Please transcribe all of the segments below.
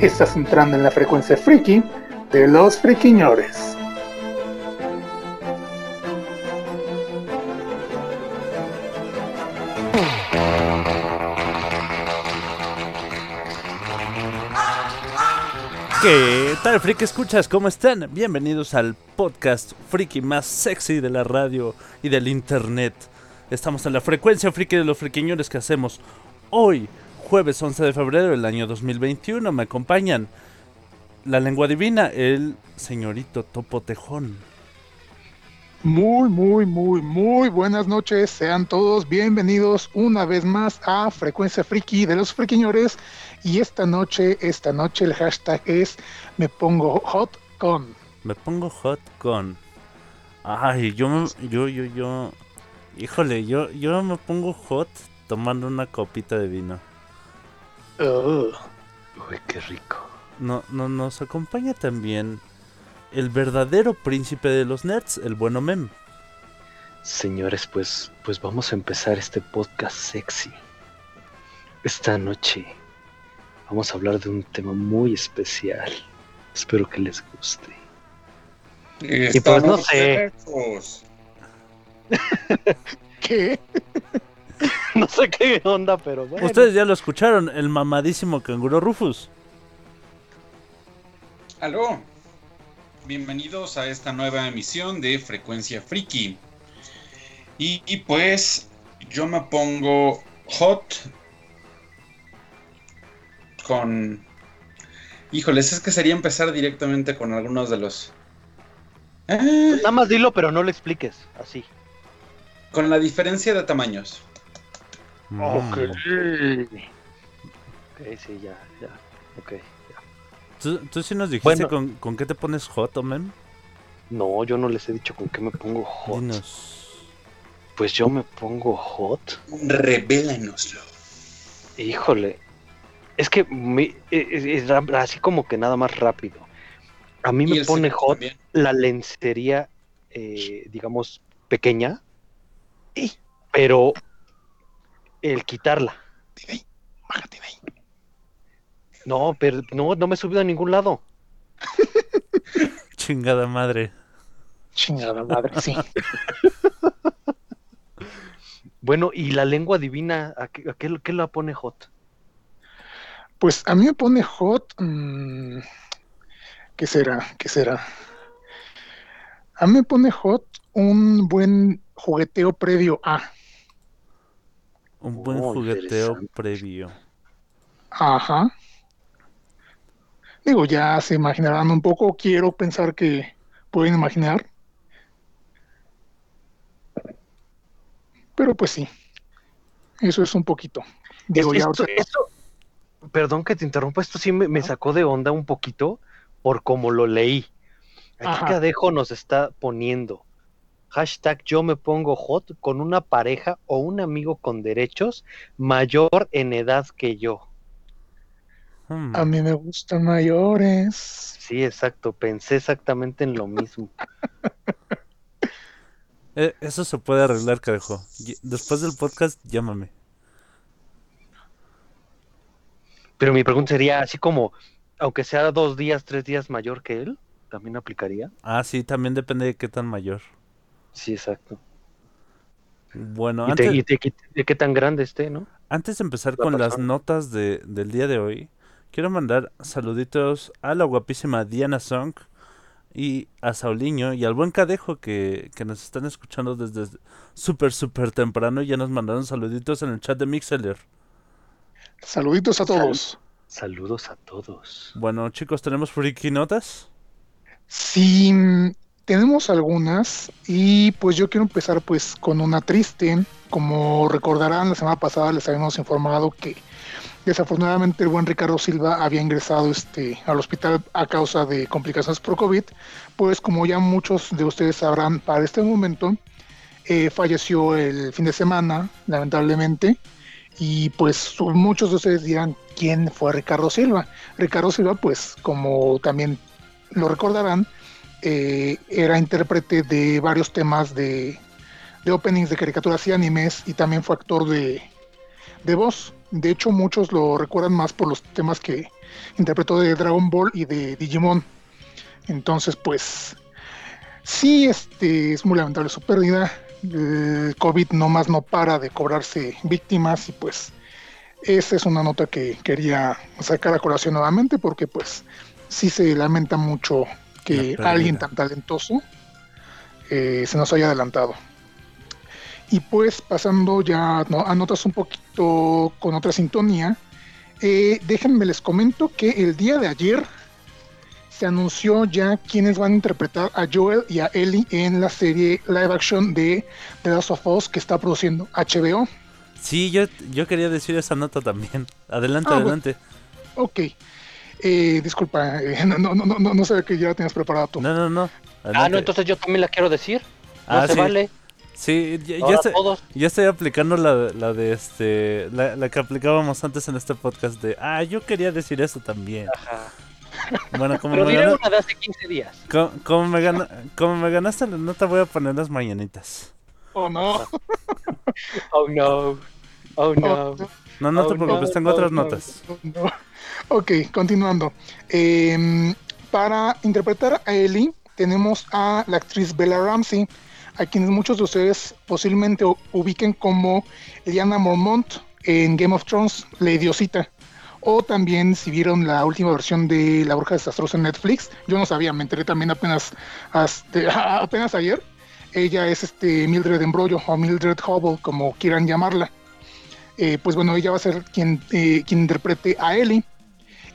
Estás entrando en la frecuencia friki de los friquiñores. ¿Qué tal, friki escuchas? ¿Cómo están? Bienvenidos al podcast friki más sexy de la radio y del internet. Estamos en la frecuencia friki de los friquiñores que hacemos hoy, jueves 11 de febrero del año 2021. Me acompañan la lengua divina, el señorito Topo Tejón. Muy, muy, muy, muy buenas noches. Sean todos bienvenidos una vez más a Frecuencia Friki de los Friquiñores. Y esta noche, esta noche el hashtag es Me pongo hot con. Me pongo hot con. Ay, yo, yo, yo, yo. Híjole, yo, yo me pongo hot tomando una copita de vino. Ugh. Uy, qué rico. No, no, nos acompaña también el verdadero príncipe de los nerds, el bueno Mem. Señores, pues, pues vamos a empezar este podcast sexy. Esta noche vamos a hablar de un tema muy especial. Espero que les guste. Y pues, no sé. ¿Qué? no sé qué onda, pero bueno. Ustedes ya lo escucharon, el mamadísimo canguro Rufus. Aló. Bienvenidos a esta nueva emisión de Frecuencia Friki. Y, y pues yo me pongo hot con... Híjoles, es que sería empezar directamente con algunos de los... Nada más dilo, pero no lo expliques. Así. con la diferencia de tamaños. Ok. Ok, sí, ya, ya. Ok. ¿Tú, tú sí nos dijiste Bueno. con, con qué te pones hot, o Mem? No, yo no les he dicho con qué me pongo hot. Dinos. Pues yo me pongo hot. Revélanoslo. Híjole. Es que me- es- es- es ra- así como que nada más rápido. A mí me pone hot también. la lencería, eh, digamos, pequeña, pero el quitarla. Bájate de ahí. No, pero no, no me he subido a ningún lado. Chingada madre. Chingada madre, sí. Bueno, y la lengua divina, ¿a qué, a qué- qué la pone hot? Pues a mí me pone hot. mm, ¿Qué será? ¿Qué será? A mí me pone hot un buen jugueteo previo a. Un buen Oh, jugueteo interesante. previo. Ajá. Digo, ya se imaginarán un poco. Quiero pensar que pueden imaginar. Pero pues sí. Eso es un poquito. Digo, ya Esto- perdón que te interrumpa, esto sí me, me sacó de onda un poquito por como lo leí. Aquí Ajá. Cadejo nos está poniendo hashtag yo me pongo hot con una pareja o un amigo con derechos mayor en edad que yo. Hmm. a mí me gustan mayores. Sí, exacto, pensé exactamente en lo mismo. Eh, eso se puede arreglar, cadejo. Y- Después del podcast, llámame. Pero mi pregunta sería así como, aunque sea dos días, tres días mayor que él, ¿también aplicaría? Ah, sí, también depende de qué tan mayor. Sí, exacto. Bueno, Y, antes, te- y te- de qué tan grande esté, ¿no? antes de empezar la con las notas de, del día de hoy, quiero mandar saluditos a la guapísima Diana Song y a Sauliño y al buen Cadejo que, que nos están escuchando desde súper, súper temprano y ya nos mandaron saluditos en el chat de Mixeler. Saluditos a todos. Saludos a todos. Bueno, chicos, ¿tenemos friki notas? Sí, tenemos algunas y pues yo quiero empezar pues con una triste. Como recordarán, la semana pasada les habíamos informado que desafortunadamente el buen Ricardo Silva había ingresado este, al hospital a causa de complicaciones por COVID. Pues como ya muchos de ustedes sabrán, para este momento eh, falleció el fin de semana, lamentablemente. Y pues muchos de ustedes dirán, ¿quién fue Ricardo Silva? Ricardo Silva, pues como también lo recordarán, eh, era intérprete de varios temas de, openings de caricaturas y animes y también fue actor de, de voz. De hecho, muchos lo recuerdan más por los temas que interpretó de Dragon Ball y de Digimon. Entonces, pues, sí, este, es muy lamentable su pérdida. El COVID nomás no para de cobrarse víctimas y pues esa es una nota que quería sacar a colación nuevamente porque pues sí se lamenta mucho que alguien tan talentoso eh, se nos haya adelantado. Y pues pasando ya a notas un poquito con otra sintonía, eh, déjenme les comento que el día de ayer se anunció ya quiénes van a interpretar a Joel y a Ellie en la serie live action de The Last of Us que está produciendo HBO. Sí, yo, yo quería decir esa nota también. Adelante, Ah, adelante. Ok. Eh, disculpa, eh, no, no, no, no, no sabía que ya la tenías preparado tú. No, no, no. Ah, no, entonces yo también la quiero decir. No Ah, se sí. vale. Sí, ya, estoy, ya estoy aplicando la, la de este. La, la que aplicábamos antes en este podcast de. Ah, yo quería decir eso también. Ajá. Bueno, como, Pero me, diré una de hace 15 días. como, como me, gana- como me ganaste la nota, voy a poner las mañanitas. Oh, no. Oh no. Oh no. Oh, No, no Oh, te no, preocupes, tengo no, otras no. notas. no. Ok, continuando. Em, para interpretar a Ellie tenemos a la actriz Bella Ramsey, a quienes muchos de ustedes posiblemente ubiquen como Eliana Mormont en Game of Thrones, la idiosita. O también si vieron la última versión de La Bruja Desastrosa en Netflix, yo no sabía, me enteré también apenas, hasta- apenas ayer. Ella es este Mildred Embrollo o Mildred Hubble, como quieran llamarla. Eh, pues bueno, ella va a ser quien, eh, quien interprete a Ellie.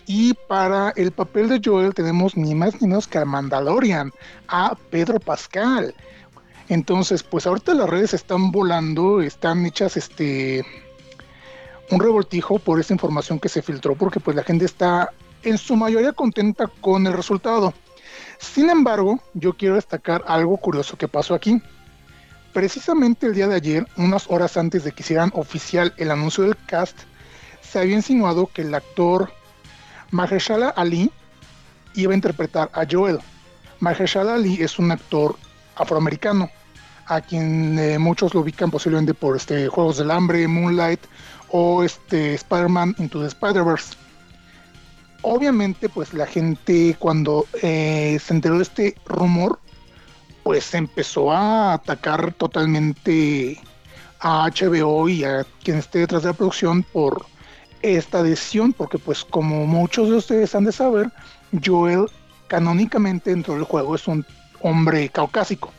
Y para el papel de Joel tenemos ni más ni menos que a Mandalorian, a Pedro Pascal. Entonces, pues ahorita las redes están volando, están hechas este un revoltijo por esta información que se filtró, porque pues la gente está en su mayoría contenta con el resultado. Sin embargo, yo quiero destacar algo curioso que pasó aquí. Precisamente el día de ayer, unas horas antes de que hicieran oficial el anuncio del cast, se había insinuado que el actor Mahershala Ali iba a interpretar a Joel. Mahershala Ali es un actor afroamericano, a quien eh, muchos lo ubican posiblemente por este Juegos del Hambre, Moonlight o este Spider-Man Into the Spider-Verse. Obviamente, pues la gente cuando eh, se enteró de este rumor, pues empezó a atacar totalmente a HBO y a quien esté detrás de la producción por esta decisión, porque pues como muchos de ustedes han de saber, Joel canónicamente dentro del juego es un hombre caucásico.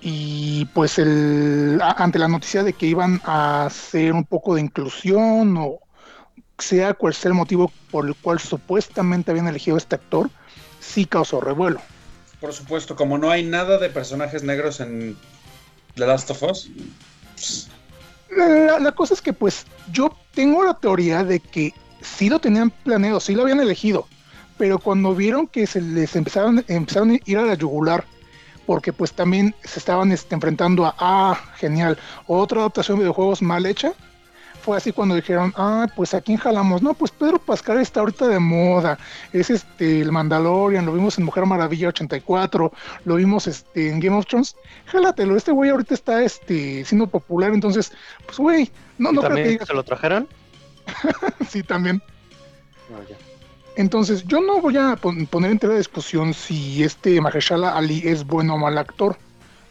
Y pues el, ante la noticia de que iban a hacer un poco de inclusión o sea cual sea el motivo por el cual supuestamente habían elegido este actor, sí causó revuelo. Por supuesto, como no hay nada de personajes negros en The Last of Us, La, la cosa es que pues yo tengo la teoría de que sí lo tenían planeado, sí lo habían elegido, pero cuando vieron que se les empezaron, empezaron a ir a la yugular, porque pues también se estaban este, enfrentando a, ah, genial, otra adaptación de videojuegos mal hecha, fue así cuando dijeron, ah, pues a quién jalamos, no, pues Pedro Pascal está ahorita de moda, es este el Mandalorian, lo vimos en Mujer Maravilla 84, lo vimos este en Game of Thrones, jálatelo, este güey ahorita está este siendo popular, entonces, pues güey, no, ¿Y no creo que se lo trajeron? sí también. Ya. Entonces, yo no voy a pon- poner en tela de discusión si este Mahershala Ali es bueno o mal actor.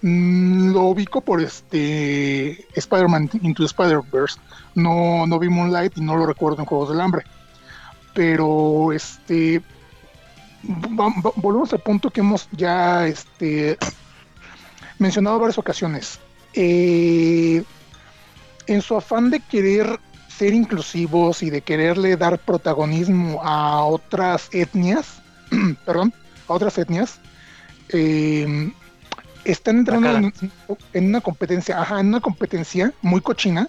Mm, lo ubico por este Spider-Man Into Spider-Verse. No, no vi Moonlight y no lo recuerdo en Juegos del Hambre. Pero este volvemos al punto que hemos ya este, mencionado varias ocasiones. Eh, en su afán de querer ser inclusivos y de quererle dar protagonismo a otras etnias, perdón, a otras etnias, eh, están entrando en una competencia, ajá, en una competencia muy cochina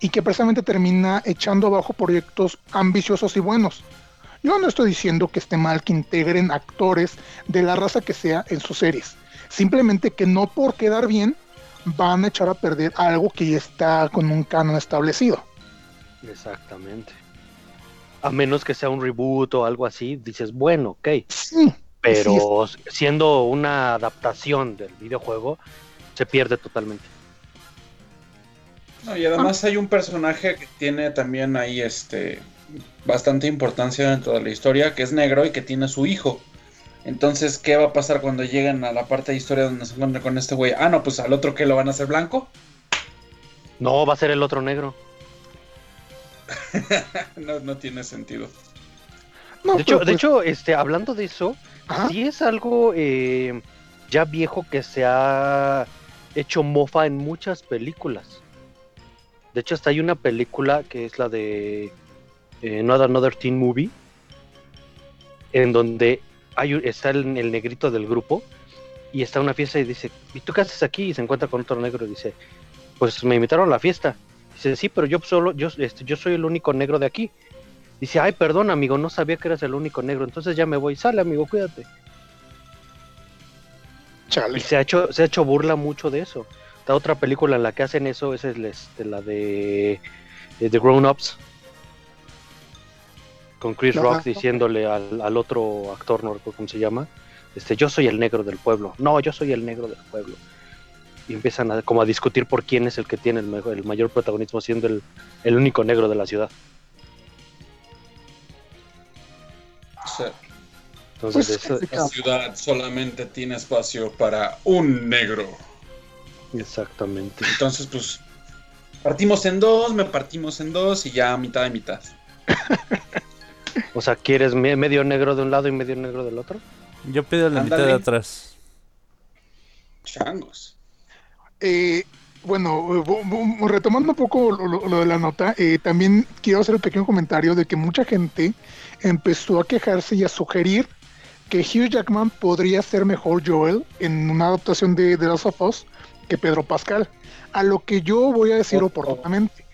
y que precisamente termina echando abajo proyectos ambiciosos y buenos. Yo no estoy diciendo que esté mal que integren actores de la raza que sea en sus series. Simplemente que no por quedar bien van a echar a perder algo que ya está con un canon establecido. Exactamente. A menos que sea un reboot o algo así, dices, bueno, ok. Sí, Pero siendo una adaptación del videojuego, se pierde totalmente. No, y además hay un personaje que tiene también ahí este bastante importancia dentro de la historia, que es negro y que tiene su hijo. Entonces, ¿qué va a pasar cuando lleguen a la parte de historia donde se encuentran con este güey? Ah, no, pues al otro que lo van a hacer blanco. No, va a ser el otro negro. no, no tiene sentido. No, de hecho, de pues, hecho este, hablando de eso, ajá, sí es algo eh, ya viejo que se ha hecho mofa en muchas películas. De hecho, hasta hay una película que es la de eh, Not Another Teen Movie, en donde hay, está el, el negrito del grupo y está en una fiesta y dice, ¿y tú qué haces aquí? Y se encuentra con otro negro y dice, pues me invitaron a la fiesta. Dice, sí, pero yo solo, yo, este, yo soy el único negro de aquí. Dice, ay, perdón, amigo, no sabía que eras el único negro, entonces ya me voy. Sale, amigo, cuídate. chale. Y se ha hecho, se ha hecho burla mucho de eso. La otra película en la que hacen eso es este, la de, de The Grown Ups. Con Chris. Rock diciéndole al, al otro actor, no recuerdo cómo se llama, este, yo soy el negro del pueblo. No, yo soy el negro del pueblo. Y empiezan a, como a discutir por quién es el que tiene el, mejor- el mayor protagonismo siendo el, el único negro de la ciudad. Entonces, Pues, eso- este la ciudad solamente tiene espacio para un negro. exactamente. Entonces, pues, partimos en dos, me partimos en dos y ya mitad de mitad. O sea, ¿quieres me- medio negro de un lado y medio negro del otro? Yo pido la mitad de atrás. Changos. Eh, bueno, eh, retomando un poco lo, de la nota, eh, también quiero hacer el pequeño comentario de que mucha gente empezó a quejarse y a sugerir que Hugh Jackman podría ser mejor Joel en una adaptación de The Last of Us que Pedro Pascal. A lo que yo voy a decir oportunamente.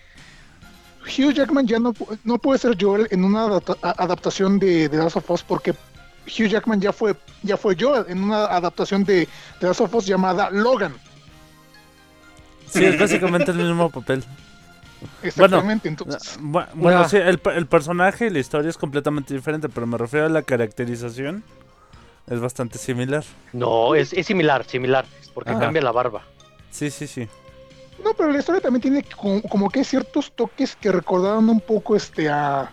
Hugh Jackman ya no, no puede ser Joel en una adapta- adaptación de The Last of Us porque Hugh Jackman ya fue, ya fue Joel en una adaptación de The Last of Us llamada Logan. Sí, es básicamente el mismo papel. Exactamente, entonces. Bu- Bueno, Una- sí, el, pe- el personaje y la historia es completamente diferente, pero me refiero a la caracterización. Es bastante similar. No, es, es similar, similar, porque Ajá. cambia la barba. Sí, sí, sí. No, pero la historia también tiene como, como que ciertos toques que recordaron un poco este a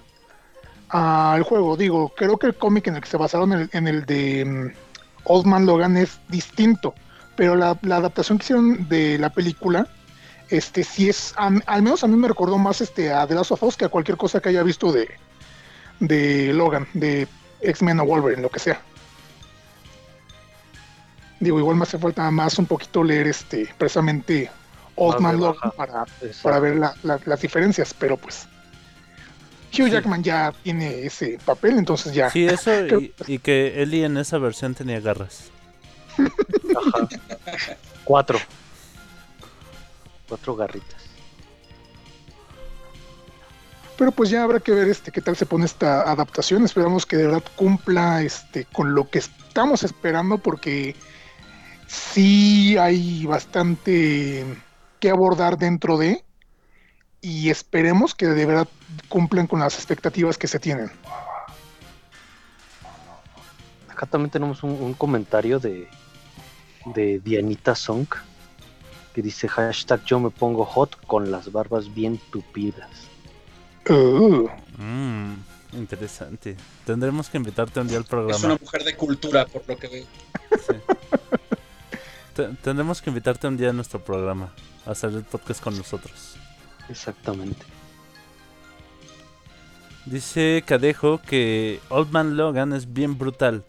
al juego. Digo, creo que el cómic en el que se basaron en el, en el de mm, Old Man Logan es distinto, pero la, la adaptación que hicieron de la película, este sí es, al menos a mí me recordó más este a The Last of Us que a cualquier cosa que haya visto de, de Logan, de X-Men o Wolverine, lo que sea. Digo, igual me hace falta más un poquito leer este precisamente Old Man Logan para, para ver la- la- las diferencias, pero pues Hugh Sí. Jackman ya tiene ese papel, entonces ya. Sí, eso y que Ellie en esa versión tenía garras. Ajá. Cuatro. Cuatro garritas. Pero pues ya habrá que ver este qué tal se pone esta adaptación. Esperamos que de verdad cumpla este con lo que estamos esperando, porque sí hay bastante que abordar dentro de. Y esperemos que de verdad cumplan con las expectativas que se tienen. Acá también tenemos un, un comentario de, de Dianita Song que dice hashtag yo me pongo hot con las barbas bien tupidas. Uh, Mmm, interesante. Tendremos que invitarte un día al Es programa. una mujer de cultura, por lo que veo. Sí. Tendremos que invitarte un día a nuestro programa a hacer el podcast con nosotros. Exactamente. Dice Cadejo que Old Man Logan es bien brutal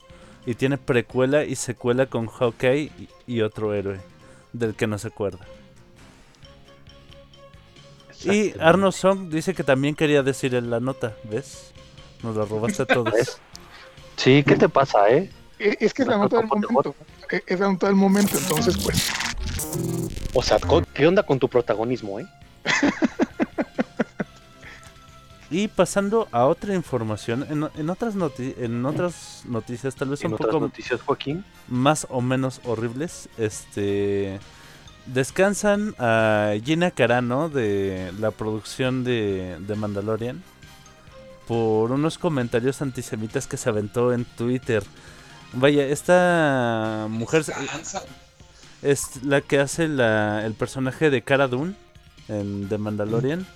y tiene precuela y secuela con Hawkeye y, otro héroe del que no se acuerda. Y. Arno Song dice que también quería decir en la nota, ¿ves? Nos la robaste a todos. Sí, ¿qué te pasa, eh? e- es que es la nota del ¿cómo te momento. e- era en todo el momento, entonces pues O sea, ¿qué onda con tu protagonismo, eh? Y pasando a otra información, en, en otras noti- en otras noticias tal vez En un otras poco noticias, Joaquín. más o menos horribles, este descansan a Gina Carano de la producción de, de Mandalorian por unos comentarios antisemitas que se aventó en Twitter. Vaya, esta mujer es la que hace la- el personaje de Cara Dune en The Mandalorian.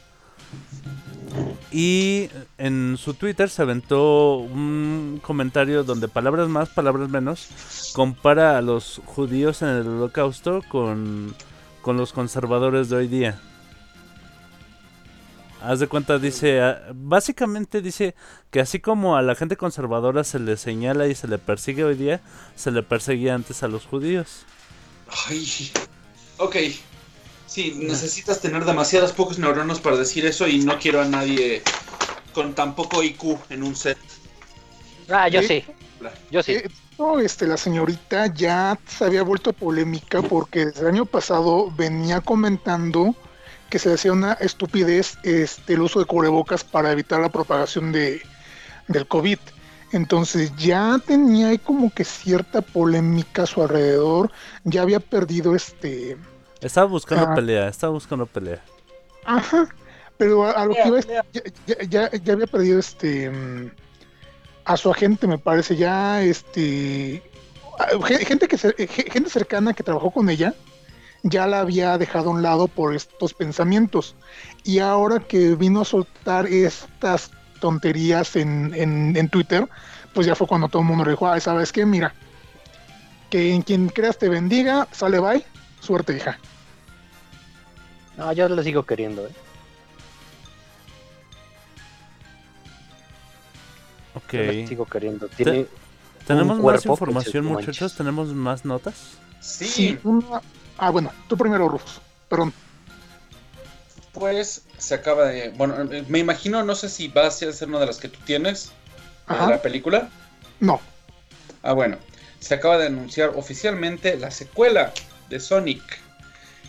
Y en su Twitter se aventó un comentario donde palabras más, palabras menos, compara a los judíos en el holocausto con, con los conservadores de hoy día. Haz de cuenta, dice, básicamente dice que así como a la gente conservadora se le señala y se le persigue hoy día, se le perseguía antes a los judíos. Ay. Ok. Sí, necesitas tener demasiadas pocos neuronas para decir eso y no quiero a nadie con tan poco IQ en un set. Ah, yo Sí. sí. Yo sí. Eh, no, este, la señorita ya se había vuelto polémica porque desde el año pasado venía comentando que se le hacía una estupidez este, el uso de cubrebocas para evitar la propagación de, del COVID. Entonces ya tenía ahí como que cierta polémica a su alrededor, ya había perdido este... Estaba buscando Ah. pelea, estaba buscando pelea. Ajá, pero a, a lo que iba es, ya, ya, ya- había perdido este a su agente, me parece, ya este gente que se- ge- gente cercana que trabajó con ella ya la había dejado a un lado por estos pensamientos y ahora que vino a soltar estas tonterías en, en, en Twitter, pues ya fue cuando todo el mundo le dijo, ah, ¿sabes qué? Mira, que en quien creas te bendiga, sale bye, suerte hija. No, yo lo sigo queriendo, eh. Ok. Yo lo sigo queriendo. Tiene ¿Tenemos más información, muchachos? ¿Tenemos más notas? Sí, Sí, una- Ah, bueno, tú primero, Rufus. Perdón. pues se acaba de. Bueno, eh, me imagino, no sé si va a ser una de las que tú tienes de Ajá. la película. No. Ah, bueno. Se acaba de anunciar oficialmente la secuela de Sonic.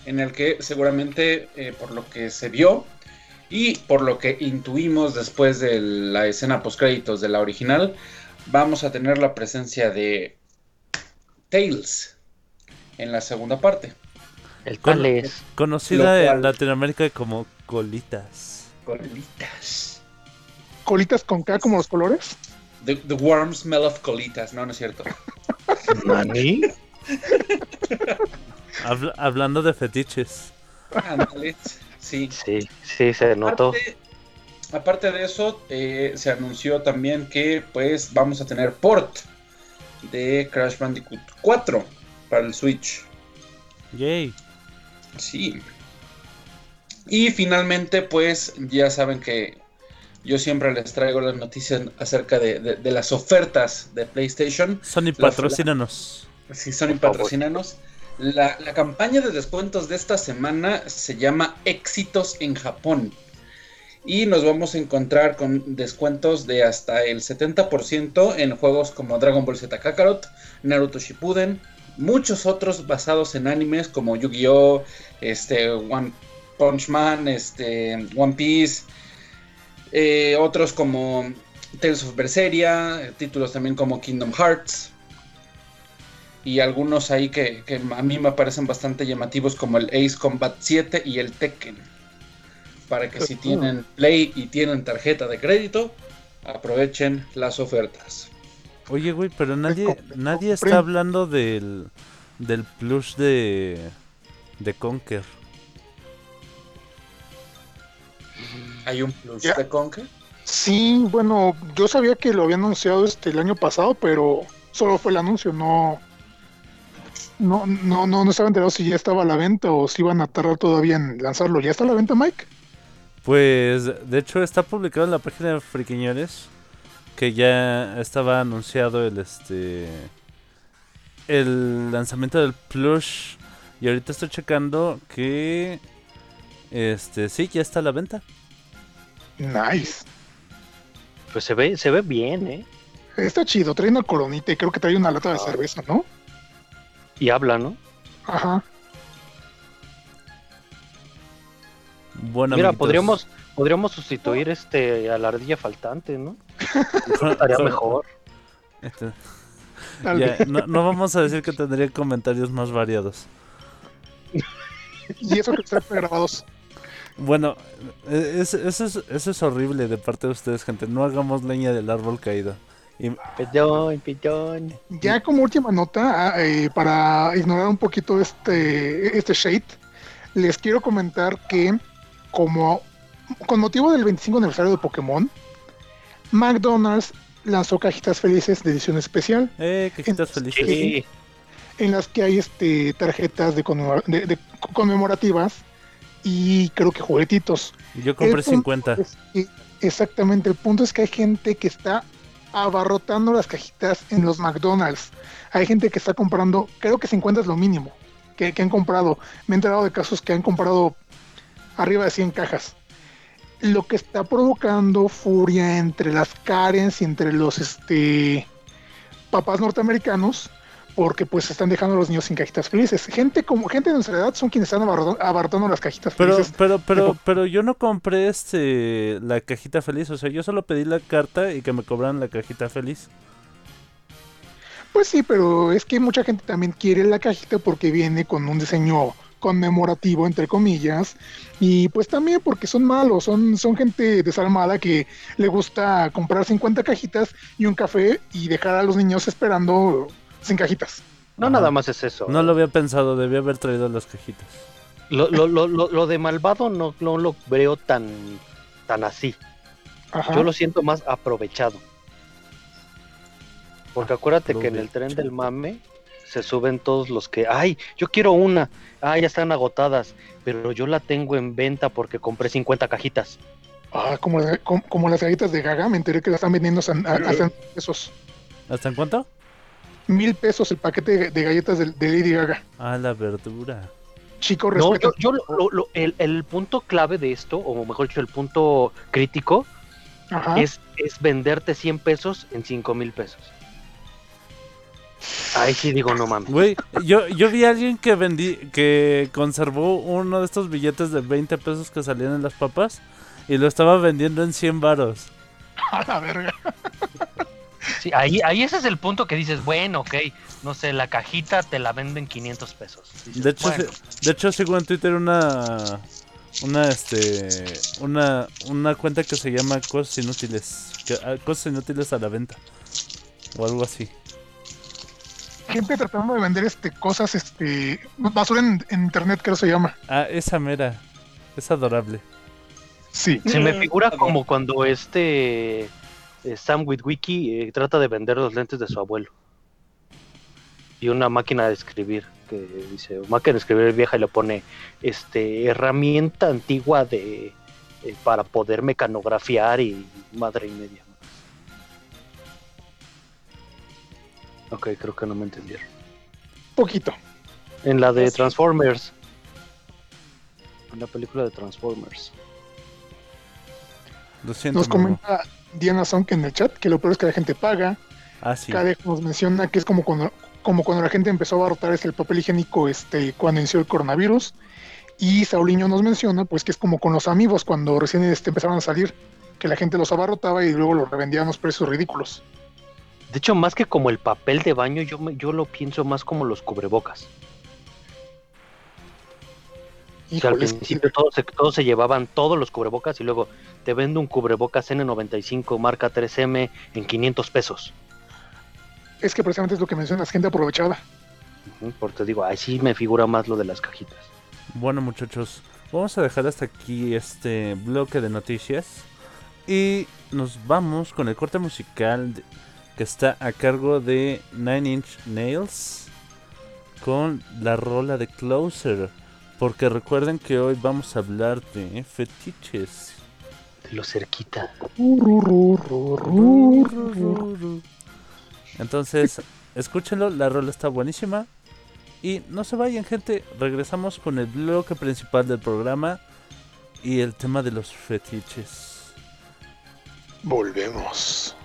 En el que seguramente, eh, por lo que se vio y por lo que intuimos después de la escena postcréditos de la original, vamos a tener la presencia de Tails en la segunda parte. el Con- tal es. Conocida cual- en Latinoamérica como Colitas. Colitas. Colitas con K como los colores. The, the warm smell of colitas. No, no es cierto. ¿Nani? Habla- hablando de fetiches. Sí. Sí, sí, se notó. Aparte, aparte de eso, eh, se anunció también que pues vamos a tener port de Crash Bandicoot 4 para el Switch. Yay. Sí. Y finalmente, pues ya saben que yo siempre les traigo las noticias acerca de, de- de las ofertas de PlayStation. Sony, patrocínanos. Si son Por favor. La campaña de descuentos de esta semana se llama Éxitos en Japón. Y nos vamos a encontrar con descuentos de hasta el 70% en juegos como Dragon Ball Z Kakarot, Naruto Shippuden, muchos otros basados en animes como Yu-Gi-Oh, este, One Punch Man, este, One Piece, eh, otros como Tales of Berseria, títulos también como Kingdom Hearts y algunos ahí que, que a mí me parecen bastante llamativos como el Ace Combat 7 y el Tekken. Para que si tienen Play y tienen tarjeta de crédito, aprovechen las ofertas. Oye, güey, pero nadie, nadie está hablando del, del plush de, de Conker. Hay un plus Ya. de Conker. Sí, bueno, yo sabía que lo había anunciado este el año pasado, pero solo fue el anuncio, no. No, no, no, no estaba enterado si ya estaba a la venta o si iban a tardar todavía en lanzarlo. ¿Ya está a la venta, Mike? Pues, de hecho, está publicado en la página de Friquiñores que ya estaba anunciado el este el lanzamiento del plush y ahorita estoy checando que este sí ya está a la venta. Nice. Pues se ve, se ve bien, eh. Está chido, trae una coronita y creo que trae una lata de Ah. cerveza, ¿no? Y habla, ¿no? Ajá. Bueno, Mira, amiguitos. podríamos, podríamos sustituir este a la ardilla faltante, ¿no? Estaría mejor. Este, ya, no, no vamos a decir que tendría comentarios más variados. Y eso que están grabados. Bueno, es- eso es, eso es horrible de parte de ustedes, gente. No hagamos leña del árbol caído. Perdón, perdón. Ya como última nota, ah, eh, para ignorar un poquito este, este shade, les quiero comentar que como con motivo del 25 aniversario de Pokémon, McDonald's lanzó cajitas felices de edición especial Eh, cajitas felices. En las que hay este tarjetas de, conmemora- de- de conmemorativas y creo que juguetitos. Yo compré El punto 50. es que- exactamente, el punto es que hay gente que está abarrotando las cajitas en los McDonald's. Hay gente que está comprando, creo que 50 es lo mínimo que, han comprado. Me he enterado de casos que han comprado arriba de 100 cajas. Lo que está provocando furia entre las Karens y entre los este, papás norteamericanos, porque pues están dejando a los niños sin cajitas felices. Gente como gente de nuestra edad son quienes están abarrotando las cajitas Pero, felices. pero, pero, pero yo no compré este la cajita feliz. O sea, yo solo pedí la carta y que me cobraran la cajita feliz. Pues sí, pero es que mucha gente también quiere la cajita porque viene con un diseño conmemorativo, entre comillas, y pues también porque son malos, son, son gente desalmada que le gusta comprar 50 cajitas y un café y dejar a los niños esperando sin cajitas. No, Ajá. nada más es eso. No lo había pensado, debía haber traído las cajitas. Lo, lo, lo, lo, lo de malvado no, no lo veo tan, tan así. Ajá. Yo lo siento más aprovechado. Porque acuérdate que en el tren del mame se suben todos los que, ay, yo quiero una, ah, ya están agotadas, pero yo la tengo en venta porque compré 50 cajitas. Ah, como, como, como las galletas de Gaga, me enteré que las están vendiendo a- a- hasta pesos. ¿Hasta en cuánto? Mil pesos el paquete de, de galletas de, de Lady Gaga. Ah, la verdura. Chico, No, yo, yo lo- lo- lo- el, el punto clave de esto, o mejor dicho, el punto crítico, Ajá. es, es venderte 100 pesos en 5 mil pesos. Ahí sí digo, no mames. Güey, yo, yo vi a alguien que vendí, que conservó uno de estos billetes de 20 pesos que salían en las papas y lo estaba vendiendo en 100 varos. A la verga. Sí, ahí, ahí ese es el punto que dices, bueno, ok, no sé, la cajita te la venden 500 pesos. Dices, De hecho, bueno, se- de hecho sigo en Twitter una una este una una cuenta que se llama cosas inútiles, que- ah, cosas inútiles a la venta o algo así. Gente tratando de vender este cosas, este basura en, en internet, creo que se llama. Ah, esa mera. Es adorable. Sí. Se me figura como cuando este eh, Sam Witwicky eh, trata de vender los lentes de su abuelo. Y una máquina de escribir que dice, máquina de escribir vieja y le pone este herramienta antigua de eh, para poder mecanografiar y madre y media. Ok, creo que no me entendieron. Poquito. En la de Así. Transformers. En la película de Transformers. Lo siento. Nos comenta Diana Sonk en el chat que lo peor es que la gente paga. Ah, sí. Kadek nos menciona que es como cuando, como cuando la gente empezó a abarrotar este, el papel higiénico este, cuando inició el coronavirus. Y Sauliño nos menciona pues que es como con los amigos cuando recién este, empezaron a salir, que la gente los abarrotaba y luego los revendía a unos precios ridículos. De hecho, más que como el papel de baño, yo, me- yo lo pienso más como los cubrebocas. O sea, al principio todos se, todos se llevaban todos los cubrebocas y luego te vendo un cubrebocas N95 marca 3M en 500 pesos. es que precisamente es lo que mencionas, gente aprovechada. Ujú, Porque te digo, ahí sí me figura más lo de las cajitas. Bueno, muchachos, vamos a dejar hasta aquí este bloque de noticias y nos vamos con el corte musical de- que está a cargo de Nine Inch Nails con la rola de Closer. Porque recuerden que hoy vamos a hablar de fetiches. De lo cerquita. Entonces, escúchenlo, la rola está buenísima. Y no se vayan, gente. Regresamos con el bloque principal del programa y el tema de los fetiches. Volvemos.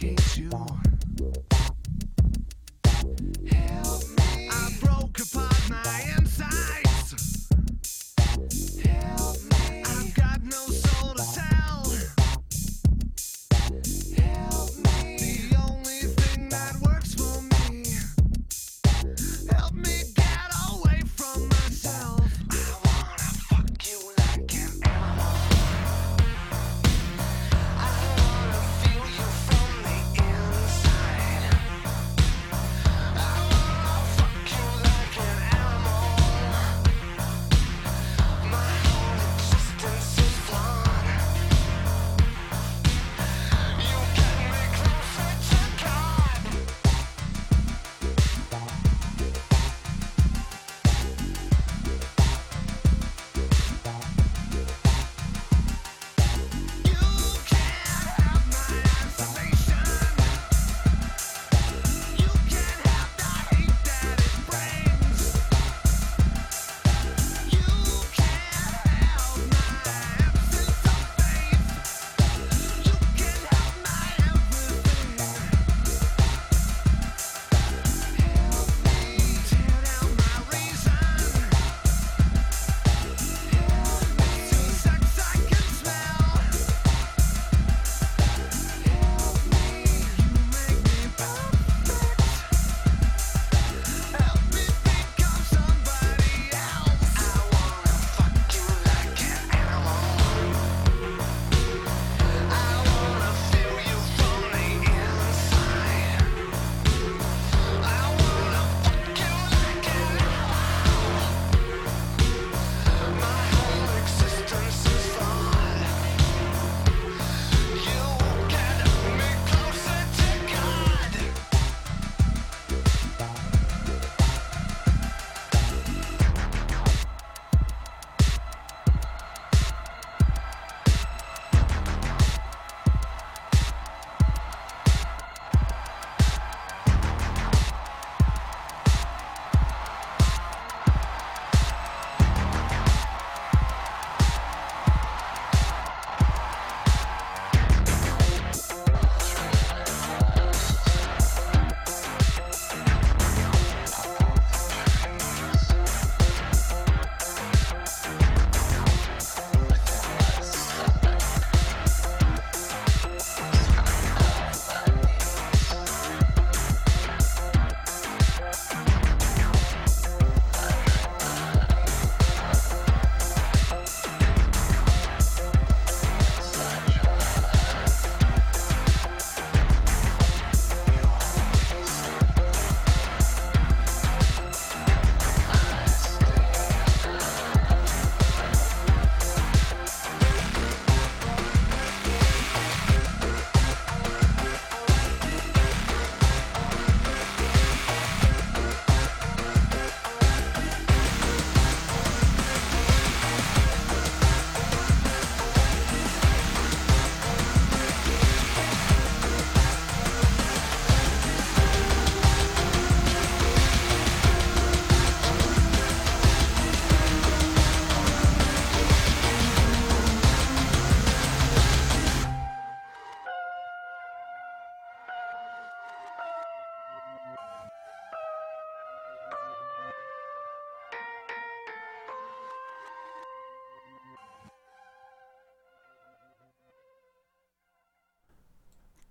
Can't you.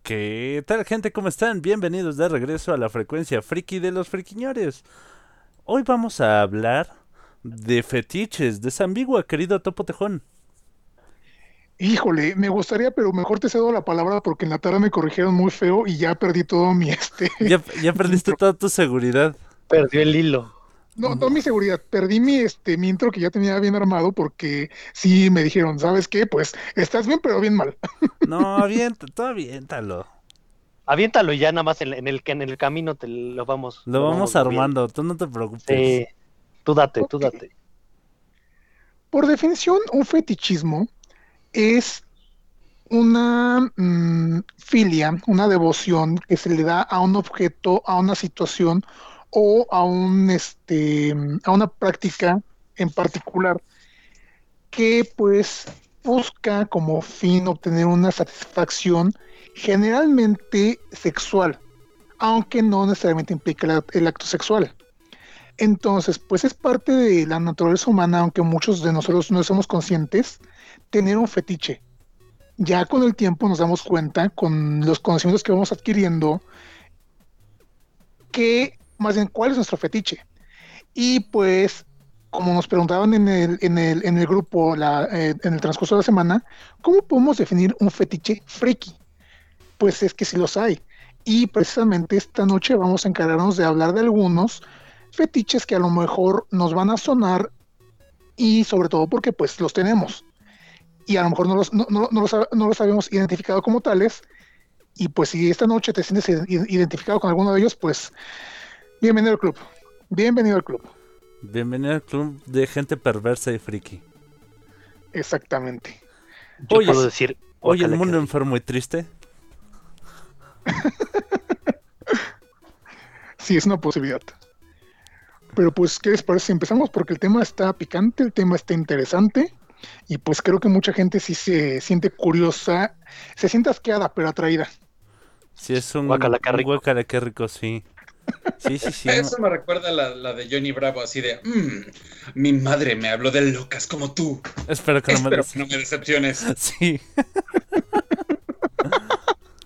¿Qué tal gente? ¿Cómo están? Bienvenidos de regreso a la frecuencia friki de los friquiñores. Hoy vamos a hablar de fetiches, de Zambigua, querido Topo Tejón. Híjole, me gustaría, pero mejor te cedo la palabra porque en la tarde me corrigieron muy feo y ya perdí todo mi este. Ya, ya perdiste toda tu seguridad. Perdió el hilo. No, no mi seguridad, perdí mi este mi intro que ya tenía bien armado porque sí me dijeron, ¿sabes qué? Pues estás bien, pero bien mal. No, avienta, tú aviéntalo. Aviéntalo y ya nada más en, en el, en el camino te lo vamos. Lo vamos armando, tú no te preocupes. Sí. Tú date, tú Ok. date. Por definición, un fetichismo es una mm, filia, una devoción que se le da a un objeto, a una situación o a un este a una práctica en particular que pues busca como fin obtener una satisfacción generalmente sexual, aunque no necesariamente implica el, acto sexual. Entonces, pues es parte de la naturaleza humana, aunque muchos de nosotros no somos conscientes, tener un fetiche. Ya con el tiempo nos damos cuenta, con los conocimientos que vamos adquiriendo, que más bien cuál es nuestro fetiche. Y pues, como nos preguntaban en el, en el, en el grupo eh, en el transcurso de la semana, ¿cómo podemos definir un fetiche friki? Pues es que sí los hay. Y precisamente esta noche vamos a encargarnos de hablar de algunos fetiches que a lo mejor nos van a sonar y sobre todo porque pues los tenemos y a lo mejor no los, no, no- no los, no los habíamos identificado como tales y pues si esta noche te sientes identificado con alguno de ellos pues bienvenido al club bienvenido al club Bienvenido al club de gente perversa y friki. exactamente Yo Oye, puedo decir. Hoy el mundo enfermo y triste. sí es una posibilidad pero pues qué les parece si empezamos porque el tema está picante el tema está interesante y pues creo que mucha gente sí se siente curiosa se siente asqueada pero atraída Sí, es un Guácala, qué un rico. qué rico, sí. Sí, sí, sí. Eso me recuerda a la, la de Johnny Bravo, así de, "Mm, mi madre me habló de locas como tú. Espero que no me Espero des... que no me decepciones. Sí.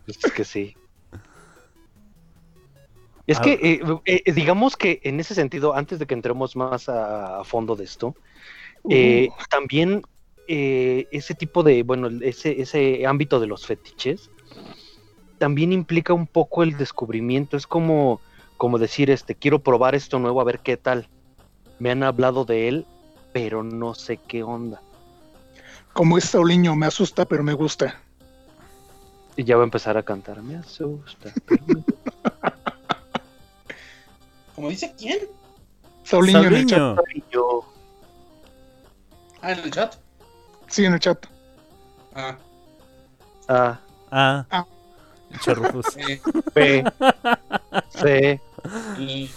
Es que sí. Es Ah. que, eh, eh, digamos que en ese sentido, antes de que entremos más a, a fondo de esto, eh, Uh, también eh, ese tipo de, bueno, ese, ese ámbito de los fetiches también implica un poco el descubrimiento. Es como, como decir, este, quiero probar esto nuevo a ver qué tal. Me han hablado de él, pero no sé qué onda. como es Sauliño me asusta pero me gusta Y ya va a empezar a cantar. Me asusta. pero me Como dice quién? Sauliño en el chat Sauliño. gusta". Y yo, Ah, en el chat. sí en el chat Ah, ah, Ah. Ah. y-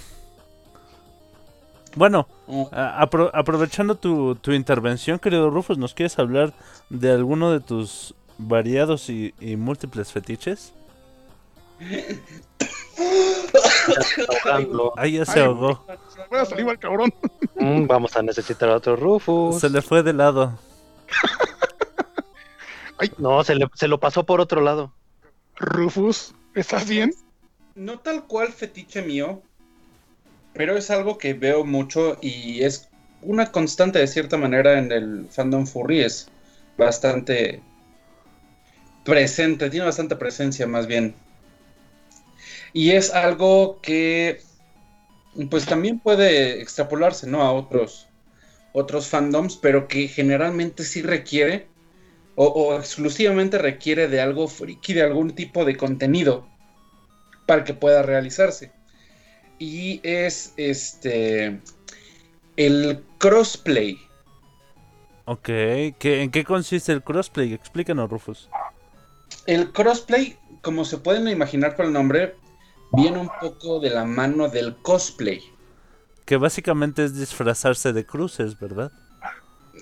Bueno, a- apro- aprovechando tu, tu intervención, querido Rufus, ¿nos quieres hablar de alguno de tus variados y, y múltiples fetiches? Ahí ya se Ay, ahogó. Saliva al cabrón. Mm, vamos a necesitar otro Rufus. Se le fue de lado. No, se, le, se lo pasó por otro lado. Rufus, ¿estás bien? No tal cual fetiche mío, pero es algo que veo mucho y es una constante de cierta manera en el fandom furry. Es bastante presente, tiene bastante presencia más bien. Y es algo que pues también puede extrapolarse, ¿no? A otros, otros fandoms, pero que generalmente sí requiere o, o exclusivamente requiere de algo friki, de algún tipo de contenido para que pueda realizarse. Y es este el crossplay. Ok, ¿qué, ¿en qué consiste el crossplay? Explícanos, Rufus. El crossplay, como se pueden imaginar por el nombre, viene un poco de la mano del cosplay. Que básicamente es disfrazarse de cruces, ¿verdad?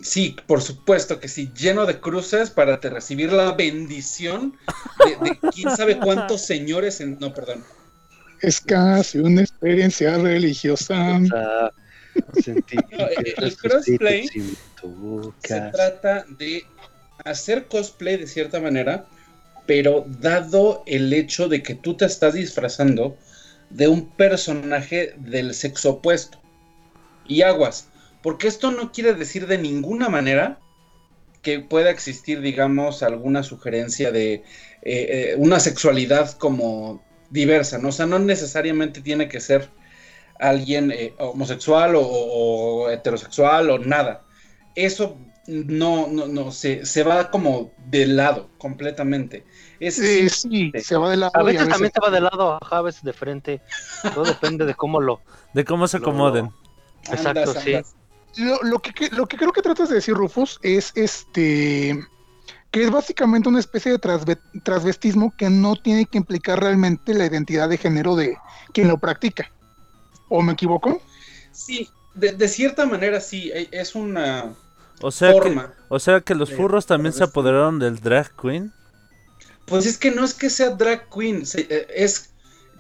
Sí, por supuesto que sí, lleno de cruces para te recibir la bendición de, de quién sabe cuántos señores en... No, perdón. Es casi una experiencia religiosa. Sentí No, el- que el crossplay sin Se trata de hacer cosplay de cierta manera pero dado el hecho de que tú te estás disfrazando de un personaje del sexo opuesto. Y aguas, porque esto no quiere decir de ninguna manera que pueda existir, digamos, alguna sugerencia de eh, eh, una sexualidad como diversa, ¿no? O sea, no necesariamente tiene que ser alguien eh, homosexual o, o heterosexual o nada. Eso no, no, no, se, se va como de lado completamente. Es Sí, sí, se va de lado. A y veces también se va de lado, ajá, a veces de frente. Todo depende de cómo lo. De cómo se Lo- acomoden. Exacto, Andas, sí. andas. Lo, lo que, lo que creo que tratas de decir, Rufus, es este que es básicamente una especie de transve- transvestismo que no tiene que implicar realmente la identidad de género de quien lo practica. ¿O me equivoco? Sí, de, de cierta manera sí, e- es una O sea, que, forma. o sea que los de furros también se apoderaron del drag queen. Pues es que no es que sea drag queen, se- eh, es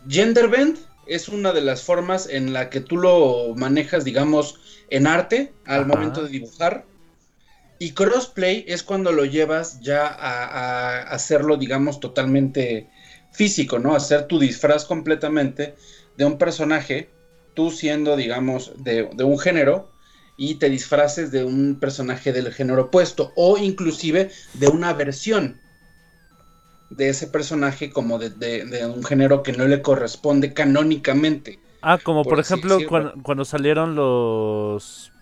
gender bend, es una de las formas en la que tú lo manejas, digamos, en arte al Ajá. momento de dibujar. Y crossplay es cuando lo llevas ya a, a hacerlo, digamos, totalmente físico, ¿no? Hacer tu disfraz completamente de un personaje, tú siendo, digamos, de, de un género, y te disfraces de un personaje del género opuesto, o inclusive de una versión de ese personaje como de, de- de un género que no le corresponde canónicamente. Ah, como por, ejemplo cuando, cuando salieron los